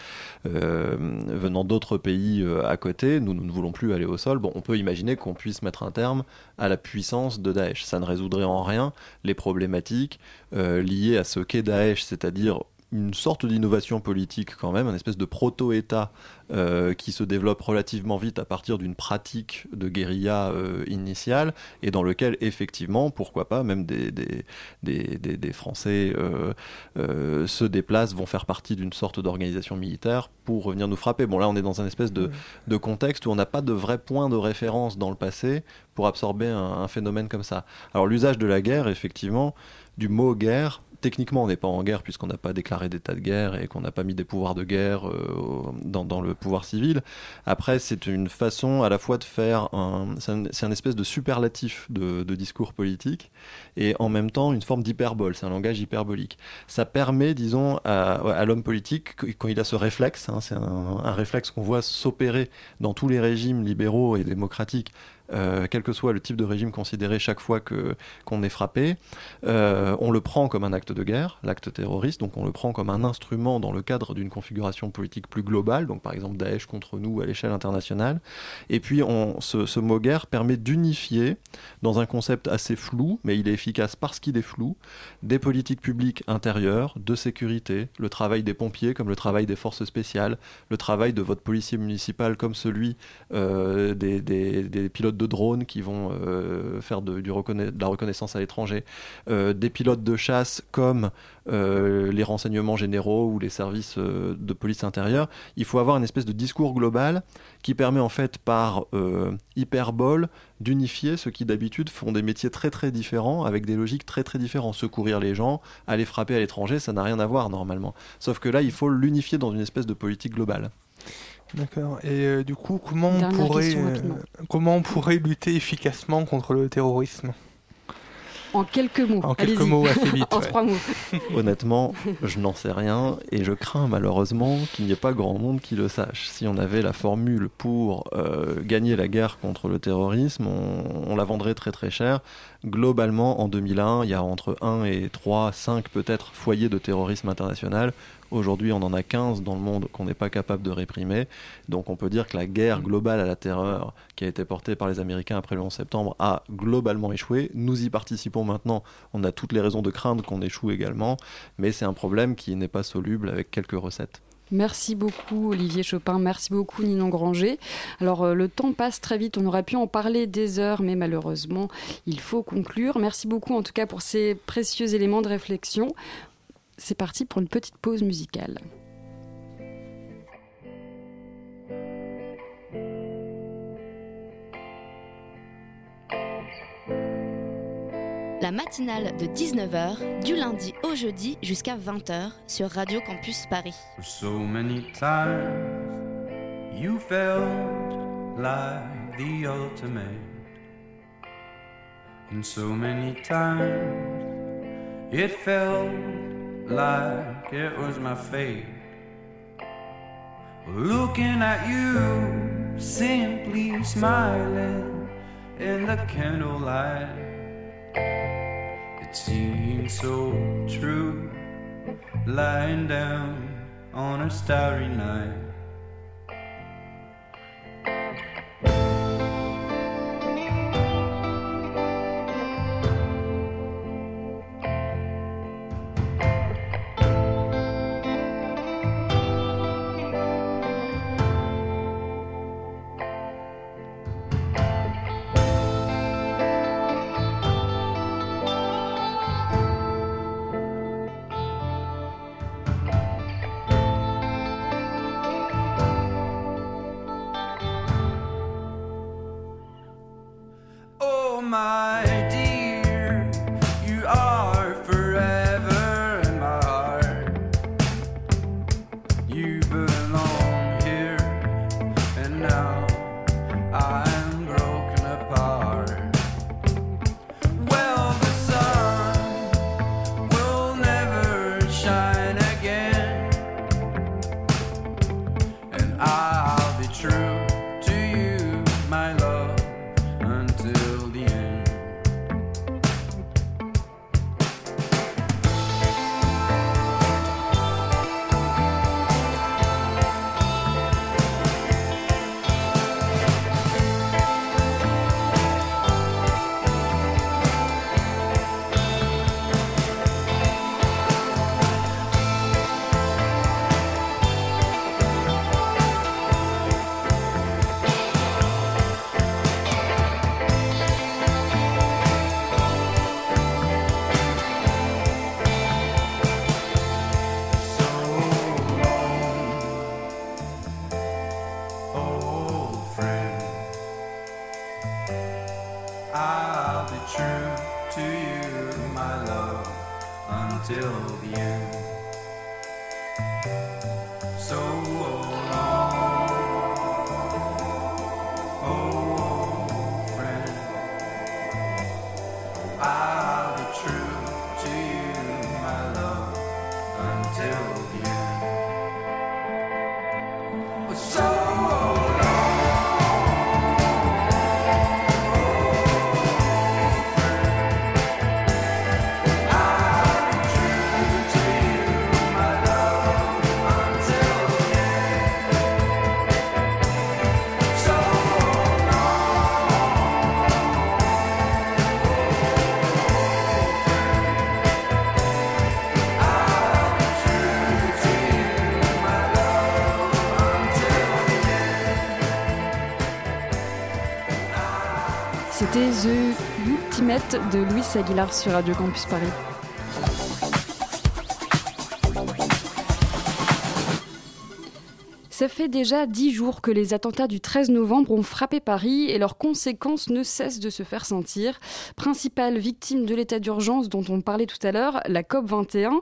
venant d'autres pays à côté, nous, ne voulons plus aller au sol, bon, on peut imaginer qu'on puisse mettre un terme à la puissance de Daesh. Ça ne résoudrait en rien les problématiques euh, liées à ce qu'est Daesh, c'est-à-dire une sorte d'innovation politique quand même, un espèce de proto-État euh, qui se développe relativement vite à partir d'une pratique de guérilla euh, initiale et dans lequel effectivement, pourquoi pas, même des, des, des, des Français euh, se déplacent, vont faire partie d'une sorte d'organisation militaire pour revenir nous frapper. Bon là on est dans un espèce de, de contexte où on n'a pas de vrai point de référence dans le passé pour absorber un, un phénomène comme ça. Alors l'usage de la guerre, effectivement, du mot guerre techniquement, on n'est pas en guerre puisqu'on n'a pas déclaré d'état de guerre et qu'on n'a pas mis des pouvoirs de guerre euh, dans, le pouvoir civil. Après, c'est une façon à la fois de faire un, c'est un, espèce de superlatif de, discours politique et en même temps une forme d'hyperbole. C'est un langage hyperbolique. Ça permet, disons, à, l'homme politique quand il a ce réflexe, hein, c'est un, un réflexe qu'on voit s'opérer dans tous les régimes libéraux et démocratiques euh, quel que soit le type de régime considéré chaque fois que qu'on est frappé, euh, on le prend comme un acte de guerre, l'acte terroriste, donc on le prend comme un instrument dans le cadre d'une configuration politique plus globale, donc par exemple Daesh contre nous à l'échelle internationale. Et puis ce mot guerre permet d'unifier dans un concept assez flou, mais il est efficace parce qu'il est flou, des politiques publiques intérieures, de sécurité, le travail des pompiers comme le travail des forces spéciales, le travail de votre policier municipal comme celui euh, des, des, des pilotes de drones qui vont euh, faire de, de, la reconnaissance à l'étranger, euh, des pilotes de chasse comme euh, les renseignements généraux ou les services de police intérieure. Il faut avoir une espèce de discours global qui permet en fait par hyperbole d'unifier ceux qui d'habitude font des métiers très très différents avec des logiques très très différentes. Secourir les gens, aller frapper à l'étranger, ça n'a rien à voir normalement. Sauf que là, il faut l'unifier dans une espèce de politique globale. D'accord. Et euh, du coup, comment on, pourrait, euh, comment on pourrait lutter efficacement contre le terrorisme? En quelques mots. En quelques mots, assez vite. en ouais. trois mots. Honnêtement, je n'en sais rien et je crains malheureusement qu'il n'y ait pas grand monde qui le sache. Si on avait la formule pour euh, gagner la guerre contre le terrorisme, on, on la vendrait très très cher. Globalement, en 2001, il y a entre 1 et 3, 5 peut-être foyers de terrorisme international. Aujourd'hui, on en a 15 dans le monde qu'on n'est pas capable de réprimer. Donc on peut dire que la guerre globale à la terreur qui a été portée par les Américains après le 11 septembre a globalement échoué. Nous y participons maintenant. On a toutes les raisons de craindre qu'on échoue également. Mais c'est un problème qui n'est pas soluble avec quelques recettes. Merci beaucoup Olivier Chopin, merci beaucoup Ninon Granger. Alors euh, le temps passe très vite, on aurait pu en parler des heures, mais malheureusement il faut conclure. Merci beaucoup en tout cas pour ces précieux éléments de réflexion. C'est parti pour une petite pause musicale. La matinale de 19h, du lundi au jeudi jusqu'à 20h sur Radio Campus Paris. So many times you felt like the ultimate. And so many times it felt like it was my fate. Looking at you, simply smiling in the candlelight. It seemed so true, lying down on a starry night. De Louis Aguilar sur Radio Campus Paris. Ça fait déjà dix jours que les attentats du 13 novembre ont frappé Paris et leurs conséquences ne cessent de se faire sentir. Principale victime de l'état d'urgence dont on parlait tout à l'heure, la COP21.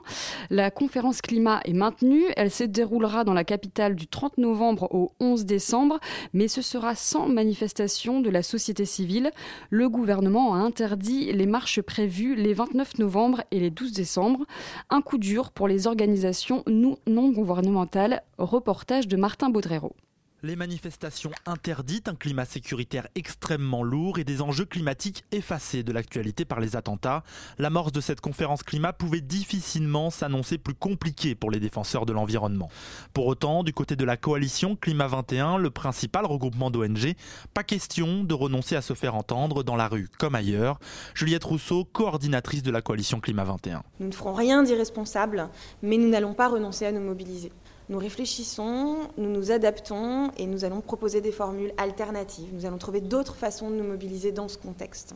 La conférence climat est maintenue. Elle se déroulera dans la capitale du 30 novembre au 11 décembre, mais ce sera sans manifestation de la société civile. Le gouvernement a interdit les marches prévues les 29 novembre et les 12 décembre. Un coup dur pour les organisations non gouvernementales. Reportage de Martin Baudrero. Les manifestations interdites, un climat sécuritaire extrêmement lourd et des enjeux climatiques effacés de l'actualité par les attentats. L'amorce de cette conférence climat pouvait difficilement s'annoncer plus compliquée pour les défenseurs de l'environnement. Pour autant, du côté de la coalition Climat 21, le principal regroupement d'ONG, pas question de renoncer à se faire entendre dans la rue comme ailleurs. Juliette Rousseau, coordinatrice de la coalition Climat 21. Nous ne ferons rien d'irresponsable, mais nous n'allons pas renoncer à nous mobiliser. Nous réfléchissons, nous nous adaptons et nous allons proposer des formules alternatives. Nous allons trouver d'autres façons de nous mobiliser dans ce contexte.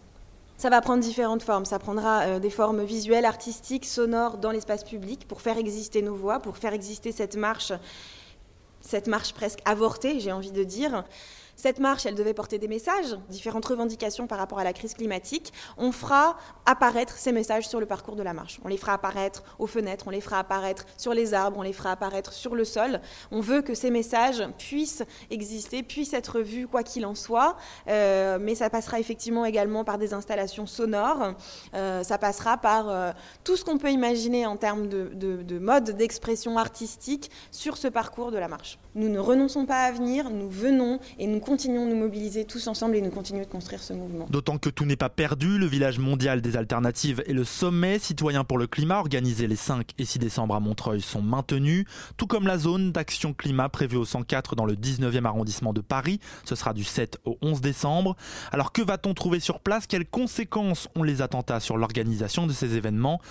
Ça va prendre différentes formes. Ça prendra euh, des formes visuelles, artistiques, sonores dans l'espace public pour faire exister nos voix, pour faire exister cette marche, cette marche presque avortée, j'ai envie de dire. Cette marche, elle devait porter des messages, différentes revendications par rapport à la crise climatique. On fera apparaître ces messages sur le parcours de la marche. On les fera apparaître aux fenêtres, on les fera apparaître sur les arbres, on les fera apparaître sur le sol. On veut que ces messages puissent exister, puissent être vus quoi qu'il en soit. Euh, mais ça passera effectivement également par des installations sonores. Euh, ça passera par euh, tout ce qu'on peut imaginer en termes de, de, de mode d'expression artistique sur ce parcours de la marche. Nous ne renonçons pas à venir, nous venons et nous continuons de nous mobiliser tous ensemble et nous continuons de construire ce mouvement. D'autant que tout n'est pas perdu, le village mondial des alternatives et le sommet citoyen pour le climat organisé les 5 et 6 décembre à Montreuil sont maintenus, tout comme la zone d'action climat prévue au 104 dans le 19e arrondissement de Paris, ce sera du 7 au 11 décembre. Alors que va-t-on trouver sur place? Quelles conséquences ont les attentats sur l'organisation de ces événements?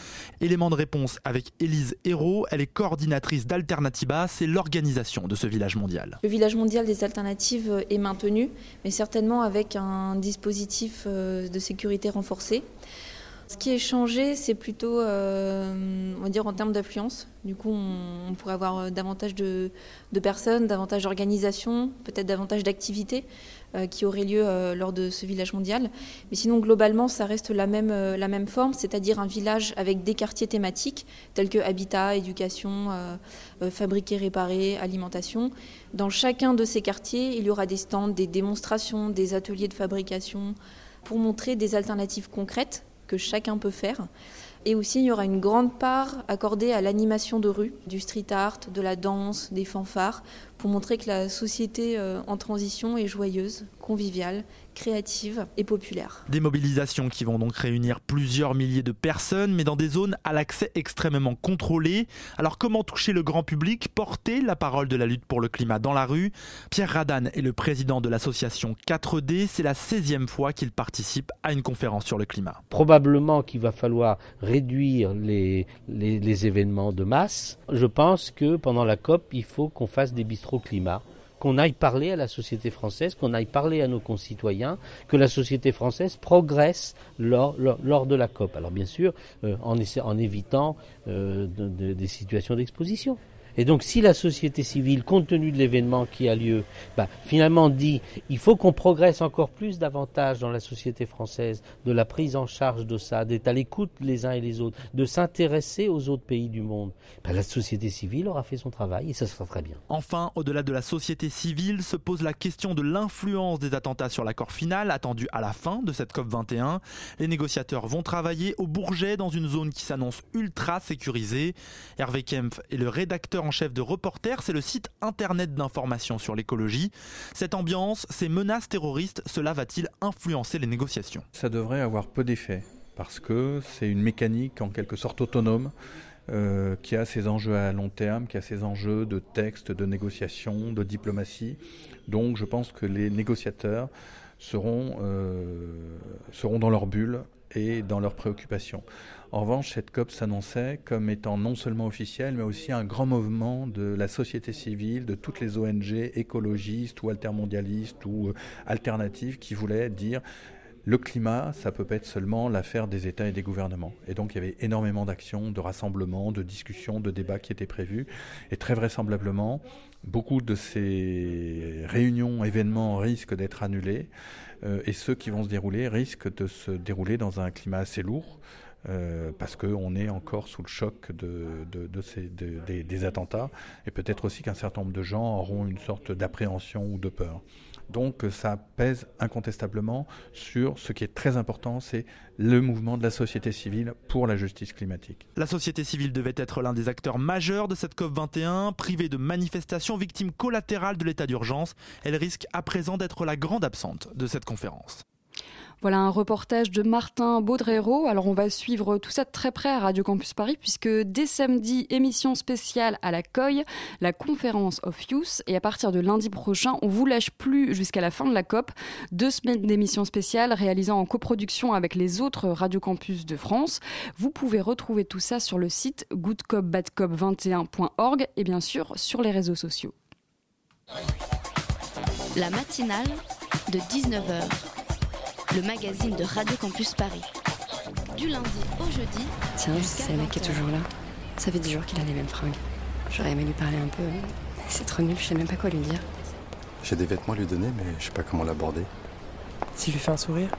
Élément de réponse avec Élise Hérault, elle est coordinatrice d'Alternativa, c'est l'organisation de ce village mondial. Le village mondial des alternatives est maintenu, mais certainement avec un dispositif euh, de sécurité renforcé. Ce qui est changé, c'est plutôt, euh, on va dire, en termes d'affluence. Du coup, on, pourrait avoir euh, davantage de, personnes, davantage d'organisations, peut-être davantage d'activités qui auraient lieu euh, lors de ce village mondial. Mais sinon, globalement, ça reste la même, euh, la même forme, c'est-à-dire un village avec des quartiers thématiques tels que habitat, éducation, fabriquer, réparer, alimentation. Dans chacun de ces quartiers, il y aura des stands, des démonstrations, des ateliers de fabrication pour montrer des alternatives concrètes que chacun peut faire. Et aussi, il y aura une grande part accordée à l'animation de rue, du street art, de la danse, des fanfares, pour montrer que la société en transition est joyeuse, conviviale, créative et populaire. Des mobilisations qui vont donc réunir plusieurs milliers de personnes, mais dans des zones à l'accès extrêmement contrôlé. Alors comment toucher le grand public, porter la parole de la lutte pour le climat dans la rue? Pierre Radan est le président de l'association 4D. C'est la 16e fois qu'il participe à une conférence sur le climat. Probablement qu'il va falloir réduire les, les, les événements de masse. Je pense que pendant la COP, il faut qu'on fasse des bistrots climat qu'on aille parler à la société française, qu'on aille parler à nos concitoyens, que la société française progresse lors, lors, de la COP. Alors bien sûr, euh, en, évitant euh, de, de, des situations d'exposition. Et donc, si la société civile, compte tenu de l'événement qui a lieu, bah, finalement dit il faut qu'on progresse encore plus davantage dans la société française de la prise en charge de ça, d'être à l'écoute les uns et les autres, de s'intéresser aux autres pays du monde, bah, la société civile aura fait son travail et ça sera très bien. Enfin, au-delà de la société civile, se pose la question de l'influence des attentats sur l'accord final attendu à la fin de cette COP 21. Les négociateurs vont travailler au Bourget dans une zone qui s'annonce ultra sécurisée. Hervé Kempf est le rédacteur chef de Reporter, c'est le site internet d'information sur l'écologie. Cette ambiance, ces menaces terroristes, cela va-t-il influencer les négociations? Ça devrait avoir peu d'effet, parce que c'est une mécanique en quelque sorte autonome. Euh, qui a ses enjeux à long terme, qui a ses enjeux de texte, de négociation, de diplomatie. Donc je pense que les négociateurs seront, euh, seront dans leur bulle et dans leurs préoccupations. En revanche, cette COP s'annonçait comme étant non seulement officielle, mais aussi un grand mouvement de la société civile, de toutes les ONG écologistes ou altermondialistes ou euh, alternatives qui voulaient dire le climat, ça peut pas être seulement l'affaire des États et des gouvernements. Et donc il y avait énormément d'actions, de rassemblements, de discussions, de débats qui étaient prévus. Et très vraisemblablement, beaucoup de ces réunions, événements risquent d'être annulés. Euh, et ceux qui vont se dérouler risquent de se dérouler dans un climat assez lourd. Euh, parce qu'on est encore sous le choc des attentats, et peut-être aussi qu'un certain nombre de gens auront une sorte d'appréhension ou de peur. Donc ça pèse incontestablement sur ce qui est très important, c'est le mouvement de la société civile pour la justice climatique. La société civile devait être l'un des acteurs majeurs de cette COP21, privée de manifestations, victime collatérale de l'état d'urgence. Elle risque à présent d'être la grande absente de cette conférence. Voilà un reportage de Martin Baudrero. Alors on va suivre tout ça de très près à Radio Campus Paris puisque dès samedi, émission spéciale à la COI, la conférence of Youth. Et à partir de lundi prochain, on vous lâche plus jusqu'à la fin de la COP. Deux semaines d'émissions spéciales réalisant en coproduction avec les autres Radio Campus de France. Vous pouvez retrouver tout ça sur le site goodcopbadcop21.org et bien sûr sur les réseaux sociaux. La matinale de 19h le magazine de Radio Campus Paris. Du lundi au jeudi. Tiens, c'est le mec qui est toujours là. Ça fait 10 jours qu'il a les mêmes fringues. J'aurais aimé lui parler un peu. C'est trop nul, je sais même pas quoi lui dire. J'ai des vêtements à lui donner, mais je sais pas comment l'aborder. Si je lui fais un sourire,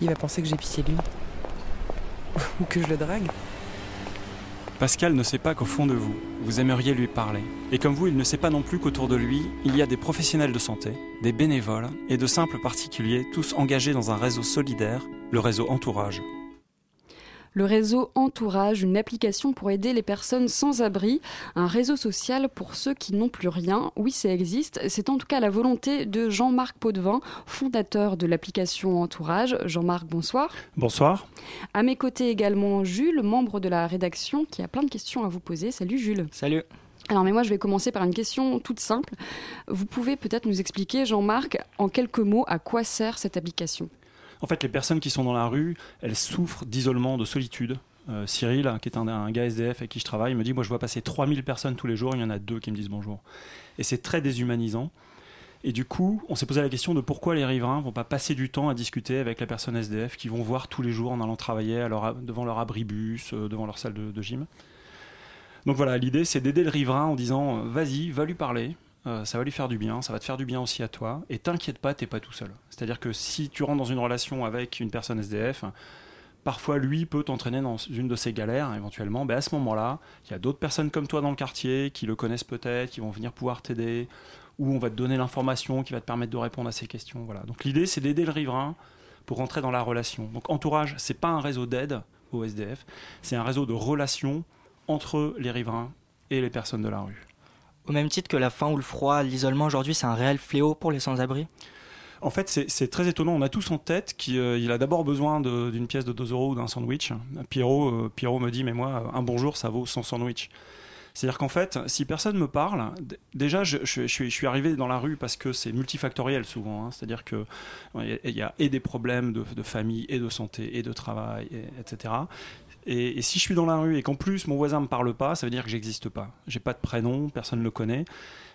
il va penser que j'ai pitié de lui. Ou que je le drague. Pascal ne sait pas qu'au fond de vous, vous aimeriez lui parler. Et comme vous, il ne sait pas non plus qu'autour de lui, il y a des professionnels de santé, des bénévoles et de simples particuliers, tous engagés dans un réseau solidaire, le réseau Entourage. Le réseau Entourage, une application pour aider les personnes sans abri, un réseau social pour ceux qui n'ont plus rien. Oui, ça existe. C'est en tout cas la volonté de Jean-Marc Potvin, fondateur de l'application Entourage. Jean-Marc, bonsoir. Bonsoir. À mes côtés également Jules, membre de la rédaction, qui a plein de questions à vous poser. Salut Jules. Salut. Alors, mais moi, je vais commencer par une question toute simple. Vous pouvez peut-être nous expliquer, Jean-Marc, en quelques mots, à quoi sert cette application? En fait, les personnes qui sont dans la rue, elles souffrent d'isolement, de solitude. Euh, Cyril, qui est un, gars SDF avec qui je travaille, me dit Moi, je vois passer 3000 personnes tous les jours, il y en a deux qui me disent bonjour. Et c'est très déshumanisant. Et du coup, on s'est posé la question de pourquoi les riverains vont pas passer du temps à discuter avec la personne SDF qui vont voir tous les jours en allant travailler devant leur abribus, euh, devant leur salle de, de gym. Donc voilà, l'idée c'est d'aider le riverain en disant euh, vas-y, va lui parler, euh, ça va lui faire du bien, ça va te faire du bien aussi à toi, et t'inquiète pas, t'es pas tout seul. C'est-à-dire que si tu rentres dans une relation avec une personne SDF, parfois lui peut t'entraîner dans une de ses galères éventuellement, ben à ce moment-là, il y a d'autres personnes comme toi dans le quartier qui le connaissent peut-être, qui vont venir pouvoir t'aider, ou on va te donner l'information qui va te permettre de répondre à ces questions. Voilà. Donc l'idée c'est d'aider le riverain pour rentrer dans la relation. Donc entourage, c'est pas un réseau d'aide au SDF, c'est un réseau de relations entre les riverains et les personnes de la rue. Au même titre que la faim ou le froid, l'isolement aujourd'hui, c'est un réel fléau pour les sans-abri? En fait, c'est très étonnant. On a tous en tête qu'il euh, a d'abord besoin d'une pièce de 2 euros ou d'un sandwich. Pierrot, euh, Pierrot me dit, mais moi, un bonjour, ça vaut 100 sandwichs. C'est-à-dire qu'en fait, si personne me parle, déjà, je, suis arrivé dans la rue parce que c'est multifactoriel souvent. Hein. C'est-à-dire qu'il y, y, a et des problèmes de, famille, et de santé, et de travail, et, etc. Et, si je suis dans la rue et qu'en plus mon voisin me parle pas, ça veut dire que j'existe pas. J'ai pas de prénom, personne ne le connaît.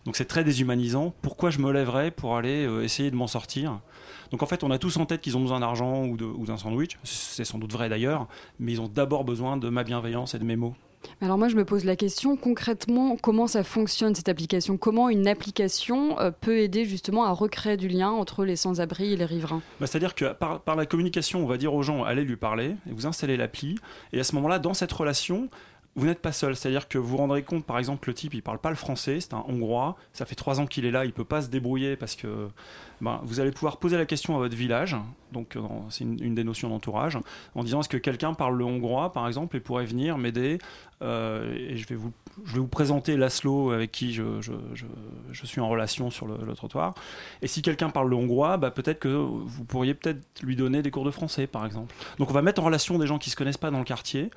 Donc c'est très déshumanisant. Pourquoi je me lèverais pour aller euh, essayer de m'en sortir? Donc en fait, on a tous en tête qu'ils ont besoin d'argent ou d'un sandwich. C'est sans doute vrai d'ailleurs, mais ils ont d'abord besoin de ma bienveillance et de mes mots. Alors moi je me pose la question concrètement comment ça fonctionne cette application? Comment une application euh, peut aider justement à recréer du lien entre les sans-abri et les riverains? Bah, C'est-à-dire que par, par, la communication on va dire aux gens allez lui parler et vous installez l'appli et à ce moment-là dans cette relation vous n'êtes pas seul, c'est-à-dire que vous vous rendrez compte, par exemple, le type, il parle pas le français, c'est un Hongrois, ça fait trois ans qu'il est là, il peut pas se débrouiller parce que ben, vous allez pouvoir poser la question à votre village, donc c'est une, des notions d'entourage, en disant est-ce que quelqu'un parle le hongrois, par exemple, et pourrait venir m'aider, euh, et je vais, vous, présenter Laszlo avec qui je, suis en relation sur le, le trottoir, et si quelqu'un parle le hongrois, bah, peut-être que vous pourriez peut-être lui donner des cours de français, par exemple. Donc on va mettre en relation des gens qui se connaissent pas dans le quartier,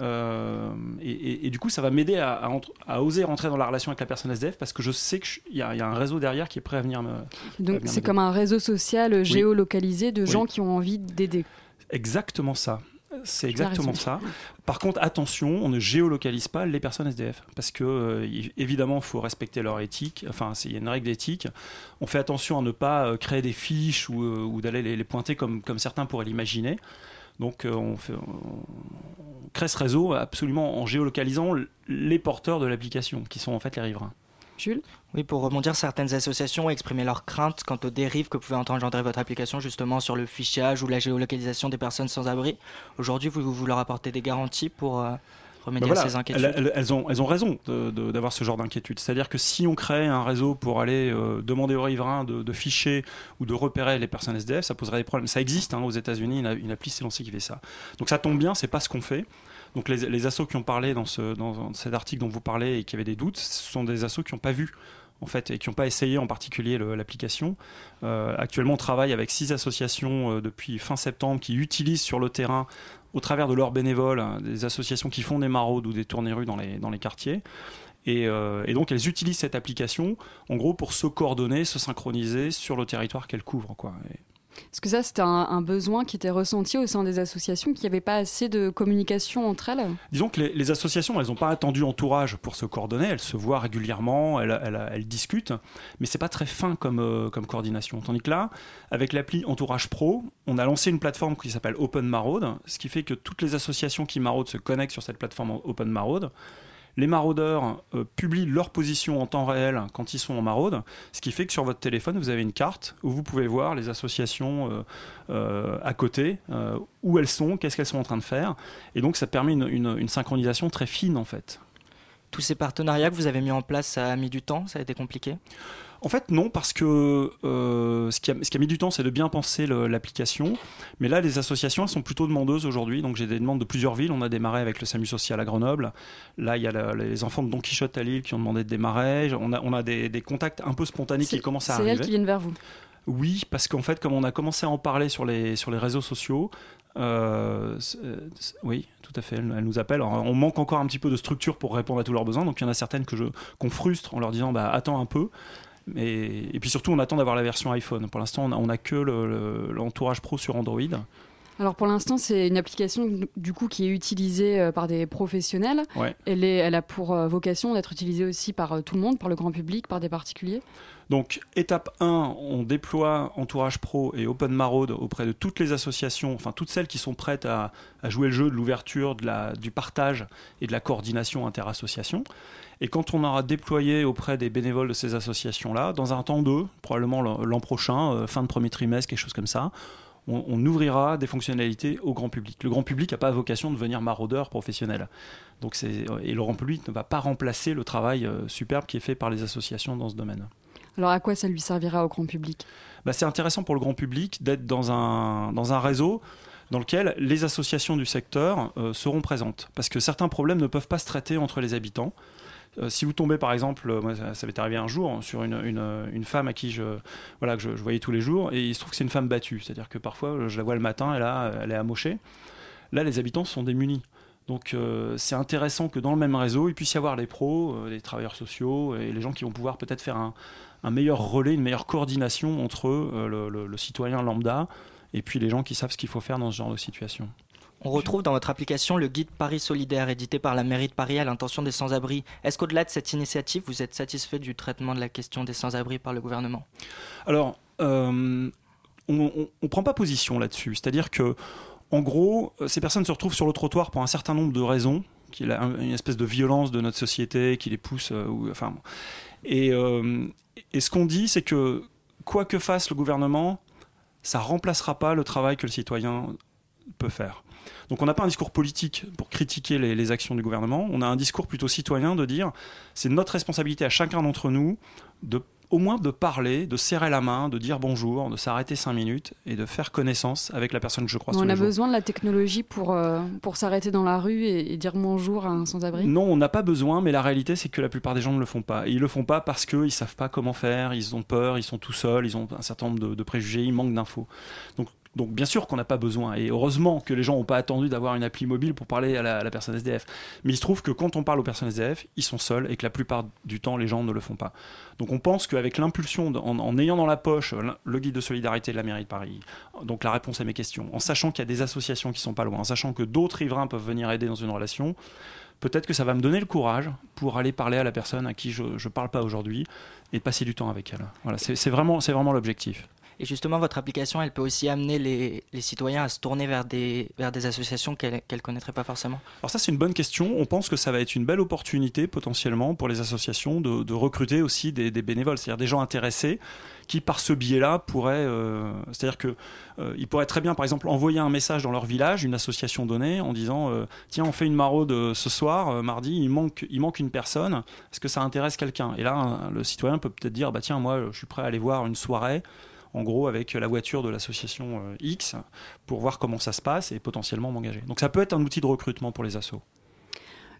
euh, et, et, et, du coup, ça va m'aider à, à, à, oser rentrer dans la relation avec la personne SDF parce que je sais qu'il y, y, a un réseau derrière qui est prêt à venir me. Donc, c'est comme un réseau social géolocalisé de oui. gens qui ont envie d'aider. Exactement ça. C'est exactement ça. Par contre, attention, on ne géolocalise pas les personnes SDF parce que euh, évidemment, il faut respecter leur éthique. Enfin, il y a une règle d'éthique. On fait attention à ne pas euh, créer des fiches ou, euh, ou d'aller les, les, pointer comme, comme certains pourraient l'imaginer. Donc, on, fait, on crée ce réseau absolument en géolocalisant les porteurs de l'application, qui sont en fait les riverains. Jules? Oui, pour rebondir, certaines associations ont exprimé leurs craintes quant aux dérives que pouvait engendrer votre application, justement sur le fichage ou la géolocalisation des personnes sans abri. Aujourd'hui, vous, vous leur apportez des garanties pour euh, remédier ben à ces inquiétudes elles, elles, elles, ont, elles ont raison d'avoir ce genre d'inquiétude. C'est-à-dire que si on crée un réseau pour aller euh, demander aux riverains de, de, ficher ou de repérer les personnes SDF, ça poserait des problèmes. Ça existe hein, aux États-Unis, une, une appli s'est lancée qui fait ça. Donc ça tombe bien, c'est pas ce qu'on fait. Donc les, les assos qui ont parlé dans, ce, dans cet article dont vous parlez et qui avaient des doutes, ce sont des assos qui n'ont pas vu en fait, et qui n'ont pas essayé en particulier l'application. Euh, actuellement, on travaille avec six associations euh, depuis fin septembre qui utilisent sur le terrain, au travers de leurs bénévoles, hein, des associations qui font des maraudes ou des tournées-rues dans les, dans les quartiers. Et, euh, et, donc, elles utilisent cette application, en gros, pour se coordonner, se synchroniser sur le territoire qu'elles couvrent. Quoi. Est-ce que ça, c'était un, besoin qui était ressenti au sein des associations, qu'il n'y avait pas assez de communication entre elles. Disons que les, associations, elles n'ont pas attendu entourage pour se coordonner, elles se voient régulièrement, elles, discutent, mais c'est pas très fin comme, euh, comme coordination. Tandis que là, avec l'appli Entourage Pro, on a lancé une plateforme qui s'appelle Open Maraude, ce qui fait que toutes les associations qui maraudent se connectent sur cette plateforme Open Maraude les maraudeurs euh, publient leur position en temps réel quand ils sont en maraude, ce qui fait que sur votre téléphone, vous avez une carte où vous pouvez voir les associations euh, euh, à côté, où elles sont, qu'est-ce qu'elles sont en train de faire. Et donc ça permet une, une, une synchronisation très fine en fait. Tous ces partenariats que vous avez mis en place, ça a mis du temps, ça a été compliqué? En fait, non, parce que euh, ce, qui a, ce, qui a, mis du temps, c'est de bien penser l'application. Mais là, les associations elles sont plutôt demandeuses aujourd'hui. Donc, j'ai des demandes de plusieurs villes. On a démarré avec le SAMU social à Grenoble. Là, il y a la, les enfants de Don Quichotte à Lille qui ont demandé de démarrer. On a, on a des, des contacts un peu spontanés qui commencent à arriver. C'est elles qui viennent vers vous oui, parce qu'en fait, comme on a commencé à en parler sur les, sur les réseaux sociaux, euh, oui, tout à fait, elles, elles nous appellent. Alors, on manque encore un petit peu de structure pour répondre à tous leurs besoins, donc il y en a certaines que je qu'on frustre en leur disant bah, attends un peu. Et, et, puis surtout, on attend d'avoir la version iPhone. Pour l'instant, on n'a que l'entourage le, pro sur Android. Alors pour l'instant, c'est une application du coup qui est utilisée euh, par des professionnels. Ouais. Elle, est, elle a pour euh, vocation d'être utilisée aussi par euh, tout le monde, par le grand public, par des particuliers. Donc, étape 1, on déploie Entourage Pro et Open Maraude auprès de toutes les associations, enfin toutes celles qui sont prêtes à, à jouer le jeu de l'ouverture, du partage et de la coordination interassociation. Et quand on aura déployé auprès des bénévoles de ces associations-là, dans un temps d'eux, probablement l'an prochain, euh, fin de premier trimestre, quelque chose comme ça, on, on, ouvrira des fonctionnalités au grand public. Le grand public n'a pas vocation de devenir maraudeur professionnel. Donc et le grand public ne va pas remplacer le travail euh, superbe qui est fait par les associations dans ce domaine. Alors à quoi ça lui servira au grand public? Bah, C'est intéressant pour le grand public d'être dans un, dans un réseau dans lequel les associations du secteur euh, seront présentes. Parce que certains problèmes ne peuvent pas se traiter entre les habitants. Euh, si vous tombez par exemple, moi ça, m'est arrivé un jour sur une, une, femme à qui je, voilà, que je, voyais tous les jours, et il se trouve que c'est une femme battue, c'est-à-dire que parfois je la vois le matin, elle, a, elle est amochée. Là, les habitants sont démunis. Donc euh, c'est intéressant que dans le même réseau, il puisse y avoir les pros, euh, les travailleurs sociaux et les gens qui vont pouvoir peut-être faire un, meilleur relais, une meilleure coordination entre euh, le, citoyen lambda et puis les gens qui savent ce qu'il faut faire dans ce genre de situation. On retrouve dans votre application le guide Paris Solidaire édité par la mairie de Paris à l'intention des sans-abri. Est-ce qu'au-delà de cette initiative, vous êtes satisfait du traitement de la question des sans-abri par le gouvernement? Alors, euh, on ne prend pas position là-dessus. C'est-à-dire que en gros, ces personnes se retrouvent sur le trottoir pour un certain nombre de raisons, qu'il a une espèce de violence de notre société qui les pousse. Euh, ou, enfin, et, euh, et ce qu'on dit, c'est que quoi que fasse le gouvernement, ça remplacera pas le travail que le citoyen peut faire. Donc on n'a pas un discours politique pour critiquer les, les, actions du gouvernement, on a un discours plutôt citoyen de dire c'est notre responsabilité à chacun d'entre nous de au moins de parler, de serrer la main, de dire bonjour, de s'arrêter cinq minutes et de faire connaissance avec la personne que je croise. On a besoin de la technologie pour, euh, pour s'arrêter dans la rue et, et, dire bonjour à un sans-abri? Non, on n'a pas besoin, mais la réalité c'est que la plupart des gens ne le font pas. Et ils le font pas parce qu'ils ne savent pas comment faire, ils ont peur, ils sont tout seuls, ils ont un certain nombre de, de préjugés, ils manquent d'infos. Donc Donc bien sûr qu'on n'a pas besoin, et heureusement que les gens n'ont pas attendu d'avoir une appli mobile pour parler à la, personne SDF. Mais il se trouve que quand on parle aux personnes SDF, ils sont seuls et que la plupart du temps, les gens ne le font pas. Donc on pense qu'avec l'impulsion, en, ayant dans la poche le guide de solidarité de la mairie de Paris, donc la réponse à mes questions, en sachant qu'il y a des associations qui sont pas loin, en sachant que d'autres riverains peuvent venir aider dans une relation, peut-être que ça va me donner le courage pour aller parler à la personne à qui je ne parle pas aujourd'hui et de passer du temps avec elle. Voilà, c'est vraiment, c'est vraiment l'objectif. Et justement, votre application, elle peut aussi amener les, citoyens à se tourner vers des, associations qu'elles ne connaîtraient pas forcément. Alors ça c'est une bonne question. On pense que ça va être une belle opportunité potentiellement pour les associations de, recruter aussi des, bénévoles, c'est-à-dire des gens intéressés qui par ce biais-là pourraient, euh, c'est-à-dire que euh, pourraient très bien par exemple envoyer un message dans leur village, une association donnée, en disant euh, tiens on fait une maraude ce soir, mardi, il manque, il manque une personne, est-ce que ça intéresse quelqu'un? Et là le citoyen peut peut-être dire bah tiens moi je suis prêt à aller voir une soirée en gros avec la voiture de l'association euh, X pour voir comment ça se passe et potentiellement m'engager. Donc ça peut être un outil de recrutement pour les assos.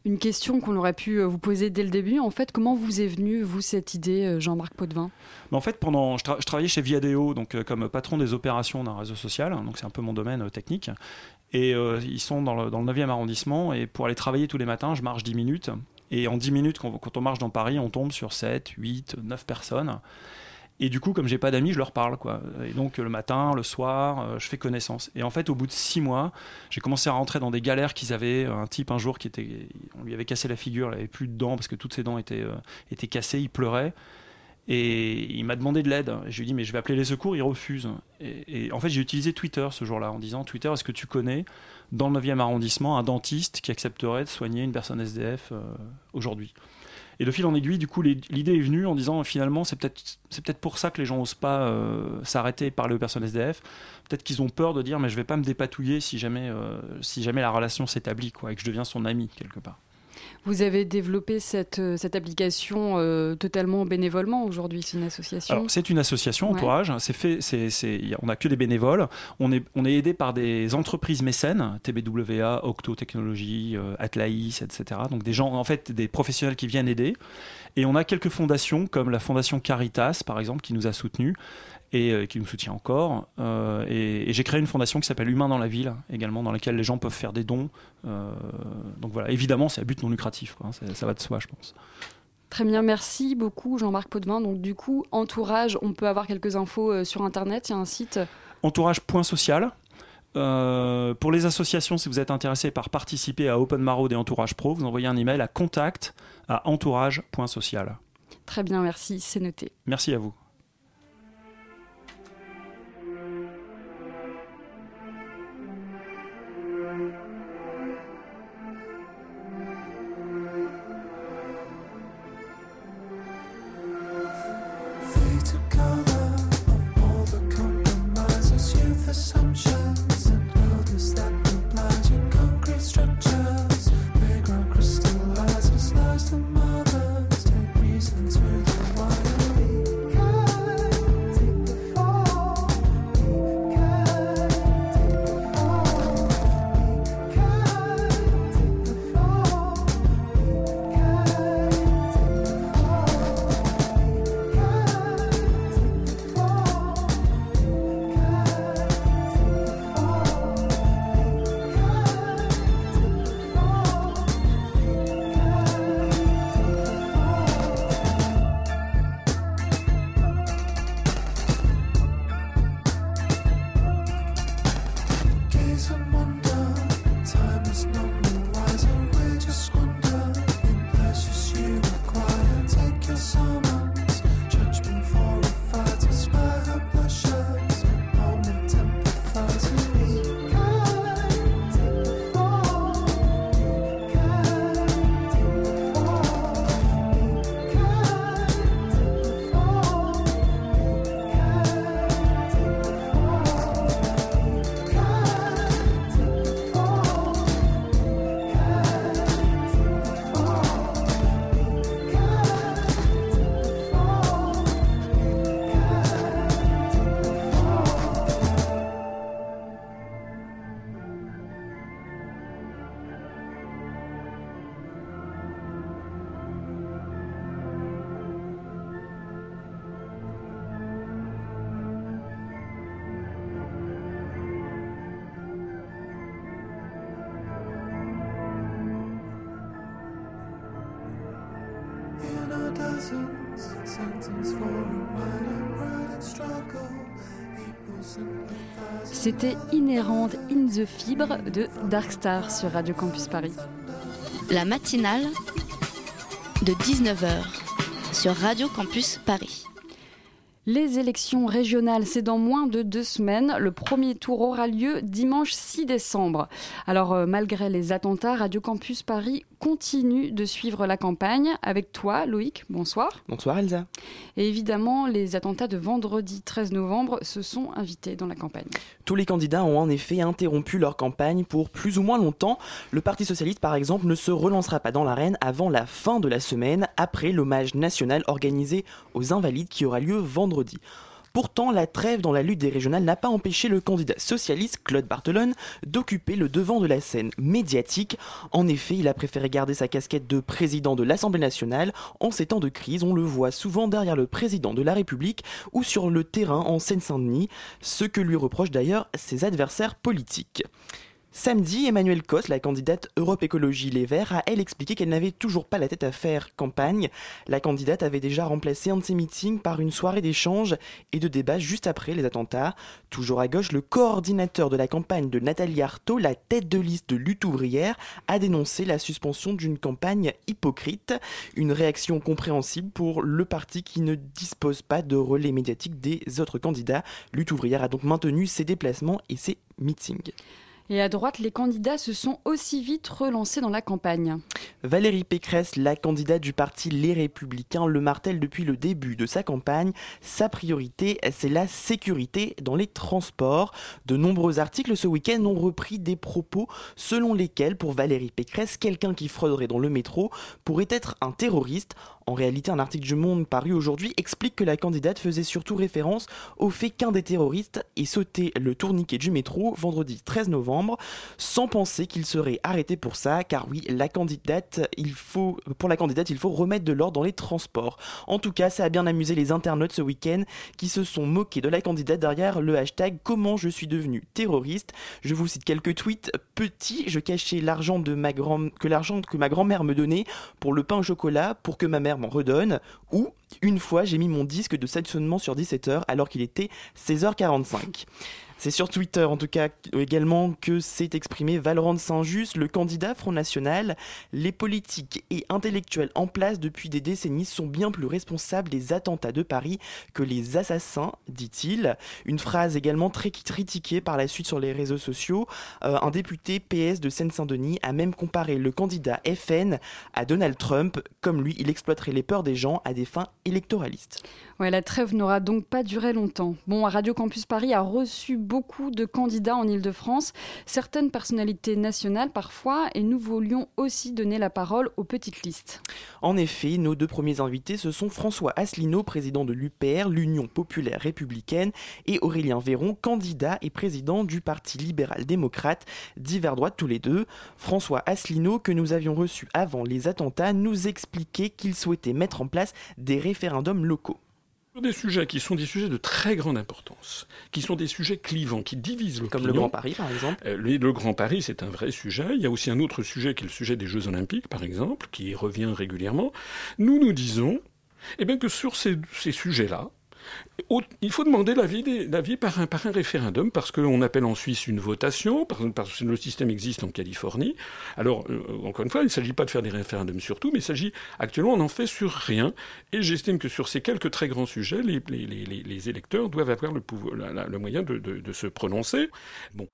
Une question qu'on aurait pu euh, vous poser dès le début, en fait, comment vous est venue, vous, cette idée, euh, Jean-Marc Potvin? Mais en fait, pendant, je, tra- je travaillais chez Viadeo, donc euh, comme patron des opérations d'un réseau social, donc c'est un peu mon domaine euh, technique. Et euh, ils sont dans le, dans le 9e arrondissement, et pour aller travailler tous les matins, je marche 10 minutes. Et en 10 minutes, quand, quand on marche dans Paris, on tombe sur 7, 8, 9 personnes. Et du coup, comme j'ai pas d'amis, je leur parle, quoi. Et donc, le matin, le soir, euh, je fais connaissance. Et en fait, au bout de six mois, j'ai commencé à rentrer dans des galères qu'ils avaient. Un type, un jour, qui était, on lui avait cassé la figure, il avait plus de dents parce que toutes ses dents étaient, euh, étaient cassées, il pleurait. Et il m'a demandé de l'aide. Je lui ai dit, mais je vais appeler les secours, il refuse. Et, et en fait, j'ai utilisé Twitter ce jour-là en disant, Twitter, est-ce que tu connais dans le 9e arrondissement un dentiste qui accepterait de soigner une personne SDF euh, aujourd'hui? Et de fil en aiguille, du coup, l'idée est venue en disant finalement, c'est peut-être c'est peut-être pour ça que les gens n'osent pas euh, s'arrêter et parler aux personnes SDF. Peut-être qu'ils ont peur de dire, mais je vais pas me dépatouiller si jamais, euh, si jamais la relation s'établit, quoi, et que je deviens son ami quelque part. Vous avez développé cette, euh, cette application euh, totalement bénévolement aujourd'hui, c'est une association c'est une association Ouais. entourage. C'est fait, c'est, c'est- y a- on n'a que des bénévoles. On est, on est aidé par des entreprises mécènes, TBWA, Octo Technologies, euh, Atlaïs, etc. Donc des gens, en fait, des professionnels qui viennent aider. Et on a quelques fondations, comme la fondation Caritas, par exemple, qui nous a soutenus et euh, qui nous soutient encore. Euh, et et j'ai créé une fondation qui s'appelle Humain dans la ville, également, dans laquelle les gens peuvent faire des dons. Euh, donc voilà, évidemment, c'est à but non lucratif. quoi, hein, ça- va de soi, je pense. Très bien, merci beaucoup Jean-Marc Potvin. Donc du coup, entourage, on peut avoir quelques infos sur Internet, il y a un site. entourage.social. Euh, pour les associations, si vous êtes intéressé par participer à Open Maraude et Entourage Pro, vous envoyez un email à contact à entourage.social. Très bien, merci, c'est noté. Merci à vous. C'était Inhérente in the Fibre de Darkstar sur Radio Campus Paris. La matinale de 19h sur Radio Campus Paris. Les élections régionales, c'est dans moins de deux semaines. Le premier tour aura lieu dimanche 6 décembre. Alors, euh, malgré les attentats, Radio Campus Paris continue de suivre la campagne. Avec toi, Loïc, bonsoir. Bonsoir Elsa. Et évidemment, les attentats de vendredi 13 novembre se sont invités dans la campagne. Tous les candidats ont en effet interrompu leur campagne pour plus ou moins longtemps. Le Parti socialiste, par exemple, ne se relancera pas dans l'arène avant la fin de la semaine, après l'hommage national organisé aux Invalides qui aura lieu vendredi. Pourtant, la trêve dans la lutte des régionales n'a pas empêché le candidat socialiste Claude Barthelone d'occuper le devant de la scène médiatique. En effet, il a préféré garder sa casquette de président de l'Assemblée nationale. En ces temps de crise, on le voit souvent derrière le président de la République ou sur le terrain en Seine-Saint-Denis, ce que lui reprochent d'ailleurs ses adversaires politiques. Samedi, Emmanuel Cos, la candidate Europe Écologie Les Verts, a elle expliqué qu'elle n'avait toujours pas la tête à faire campagne. La candidate avait déjà remplacé un de ses meetings par une soirée d'échange et de débat juste après les attentats. Toujours à gauche, le coordinateur de la campagne de Nathalie Arthaud, la tête de liste de lutte ouvrière, a dénoncé la suspension d'une campagne hypocrite. Une réaction compréhensible pour le parti qui ne dispose pas de relais médiatique des autres candidats. Lutte ouvrière a donc maintenu ses déplacements et ses meetings. Et à droite, les candidats se sont aussi vite relancés dans la campagne. Valérie Pécresse, la candidate du parti Les Républicains, le martèle depuis le début de sa campagne. Sa priorité, c'est la sécurité dans les transports. De nombreux articles ce week-end ont repris des propos selon lesquels, pour Valérie Pécresse, quelqu'un qui frauderait dans le métro pourrait être un terroriste. En réalité, un article du Monde paru aujourd'hui explique que la candidate faisait surtout référence au fait qu'un des terroristes ait sauté le tourniquet du métro vendredi 13 novembre, sans penser qu'il serait arrêté pour ça, car oui, la candidate, il faut, pour la candidate, il faut remettre de l'ordre dans les transports. En tout cas, ça a bien amusé les internautes ce week-end qui se sont moqués de la candidate derrière le hashtag Comment je suis devenu terroriste? Je vous cite quelques tweets. Petit, je cachais l'argent que l'argent que ma grand-mère me donnait pour le pain au chocolat pour que ma mère redonne. Ou une fois, j'ai mis mon disque de stationnement sur 17h alors qu'il était 16h45. C'est sur Twitter en tout cas également que s'est exprimé Valorant Saint-Just, le candidat Front National. Les politiques et intellectuels en place depuis des décennies sont bien plus responsables des attentats de Paris que les assassins, dit-il. Une phrase également très critiquée par la suite sur les réseaux sociaux. Euh, un député PS de Seine-Saint-Denis a même comparé le candidat FN à Donald Trump. Comme lui, il exploiterait les peurs des gens à des fins électoralistes. Ouais, la trêve n'aura donc pas duré longtemps. Bon, Radio Campus Paris a reçu beaucoup de candidats en Ile-de-France, certaines personnalités nationales parfois, et nous voulions aussi donner la parole aux petites listes. En effet, nos deux premiers invités, ce sont François Asselineau, président de l'UPR, l'Union populaire républicaine, et Aurélien Véron, candidat et président du Parti libéral-démocrate, divers droite tous les deux. François Asselineau, que nous avions reçu avant les attentats, nous expliquait qu'il souhaitait mettre en place des référendums locaux des sujets qui sont des sujets de très grande importance, qui sont des sujets clivants, qui divisent le Comme le Grand Paris, par exemple Euh, le, le Grand Paris, c'est un vrai sujet. Il y a aussi un autre sujet qui est le sujet des Jeux Olympiques, par exemple, qui revient régulièrement. Nous nous disons eh bien, que sur ces, ces sujets-là, il faut demander l'avis par un, référendum, parce qu'on appelle en Suisse une votation, parce, que le système existe en Californie. Alors, euh, encore une fois, il ne s'agit pas de faire des référendums sur tout, mais s'agit, actuellement, on n'en fait sur rien. Et j'estime que sur ces quelques très grands sujets, les, électeurs doivent avoir le, moyen de- de se prononcer. Bon.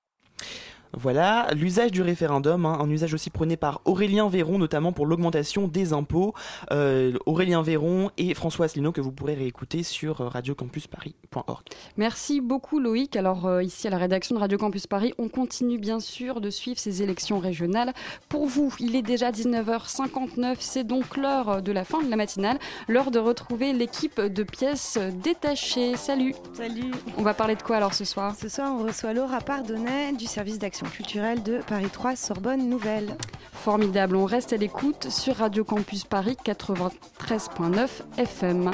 Voilà, l'usage du référendum, hein, un usage aussi prôné par Aurélien Véron, notamment pour l'augmentation des impôts. Euh, Aurélien Véron et François Asselineau que vous pourrez réécouter sur euh, radiocampusparis.org. Merci beaucoup Loïc. Alors euh, ici à la rédaction de Radio Campus Paris, on continue bien sûr de suivre ces élections régionales. Pour vous, il est déjà 19h59, c'est donc l'heure de la fin de la matinale, l'heure de retrouver l'équipe de pièces détachées. Salut Salut On va parler de quoi alors ce soir? Ce soir, on reçoit Laura Pardonnet du service d'action culturelle de Paris 3 Sorbonne Nouvelle. Formidable, on reste à l'écoute sur Radio Campus Paris 93.9 FM.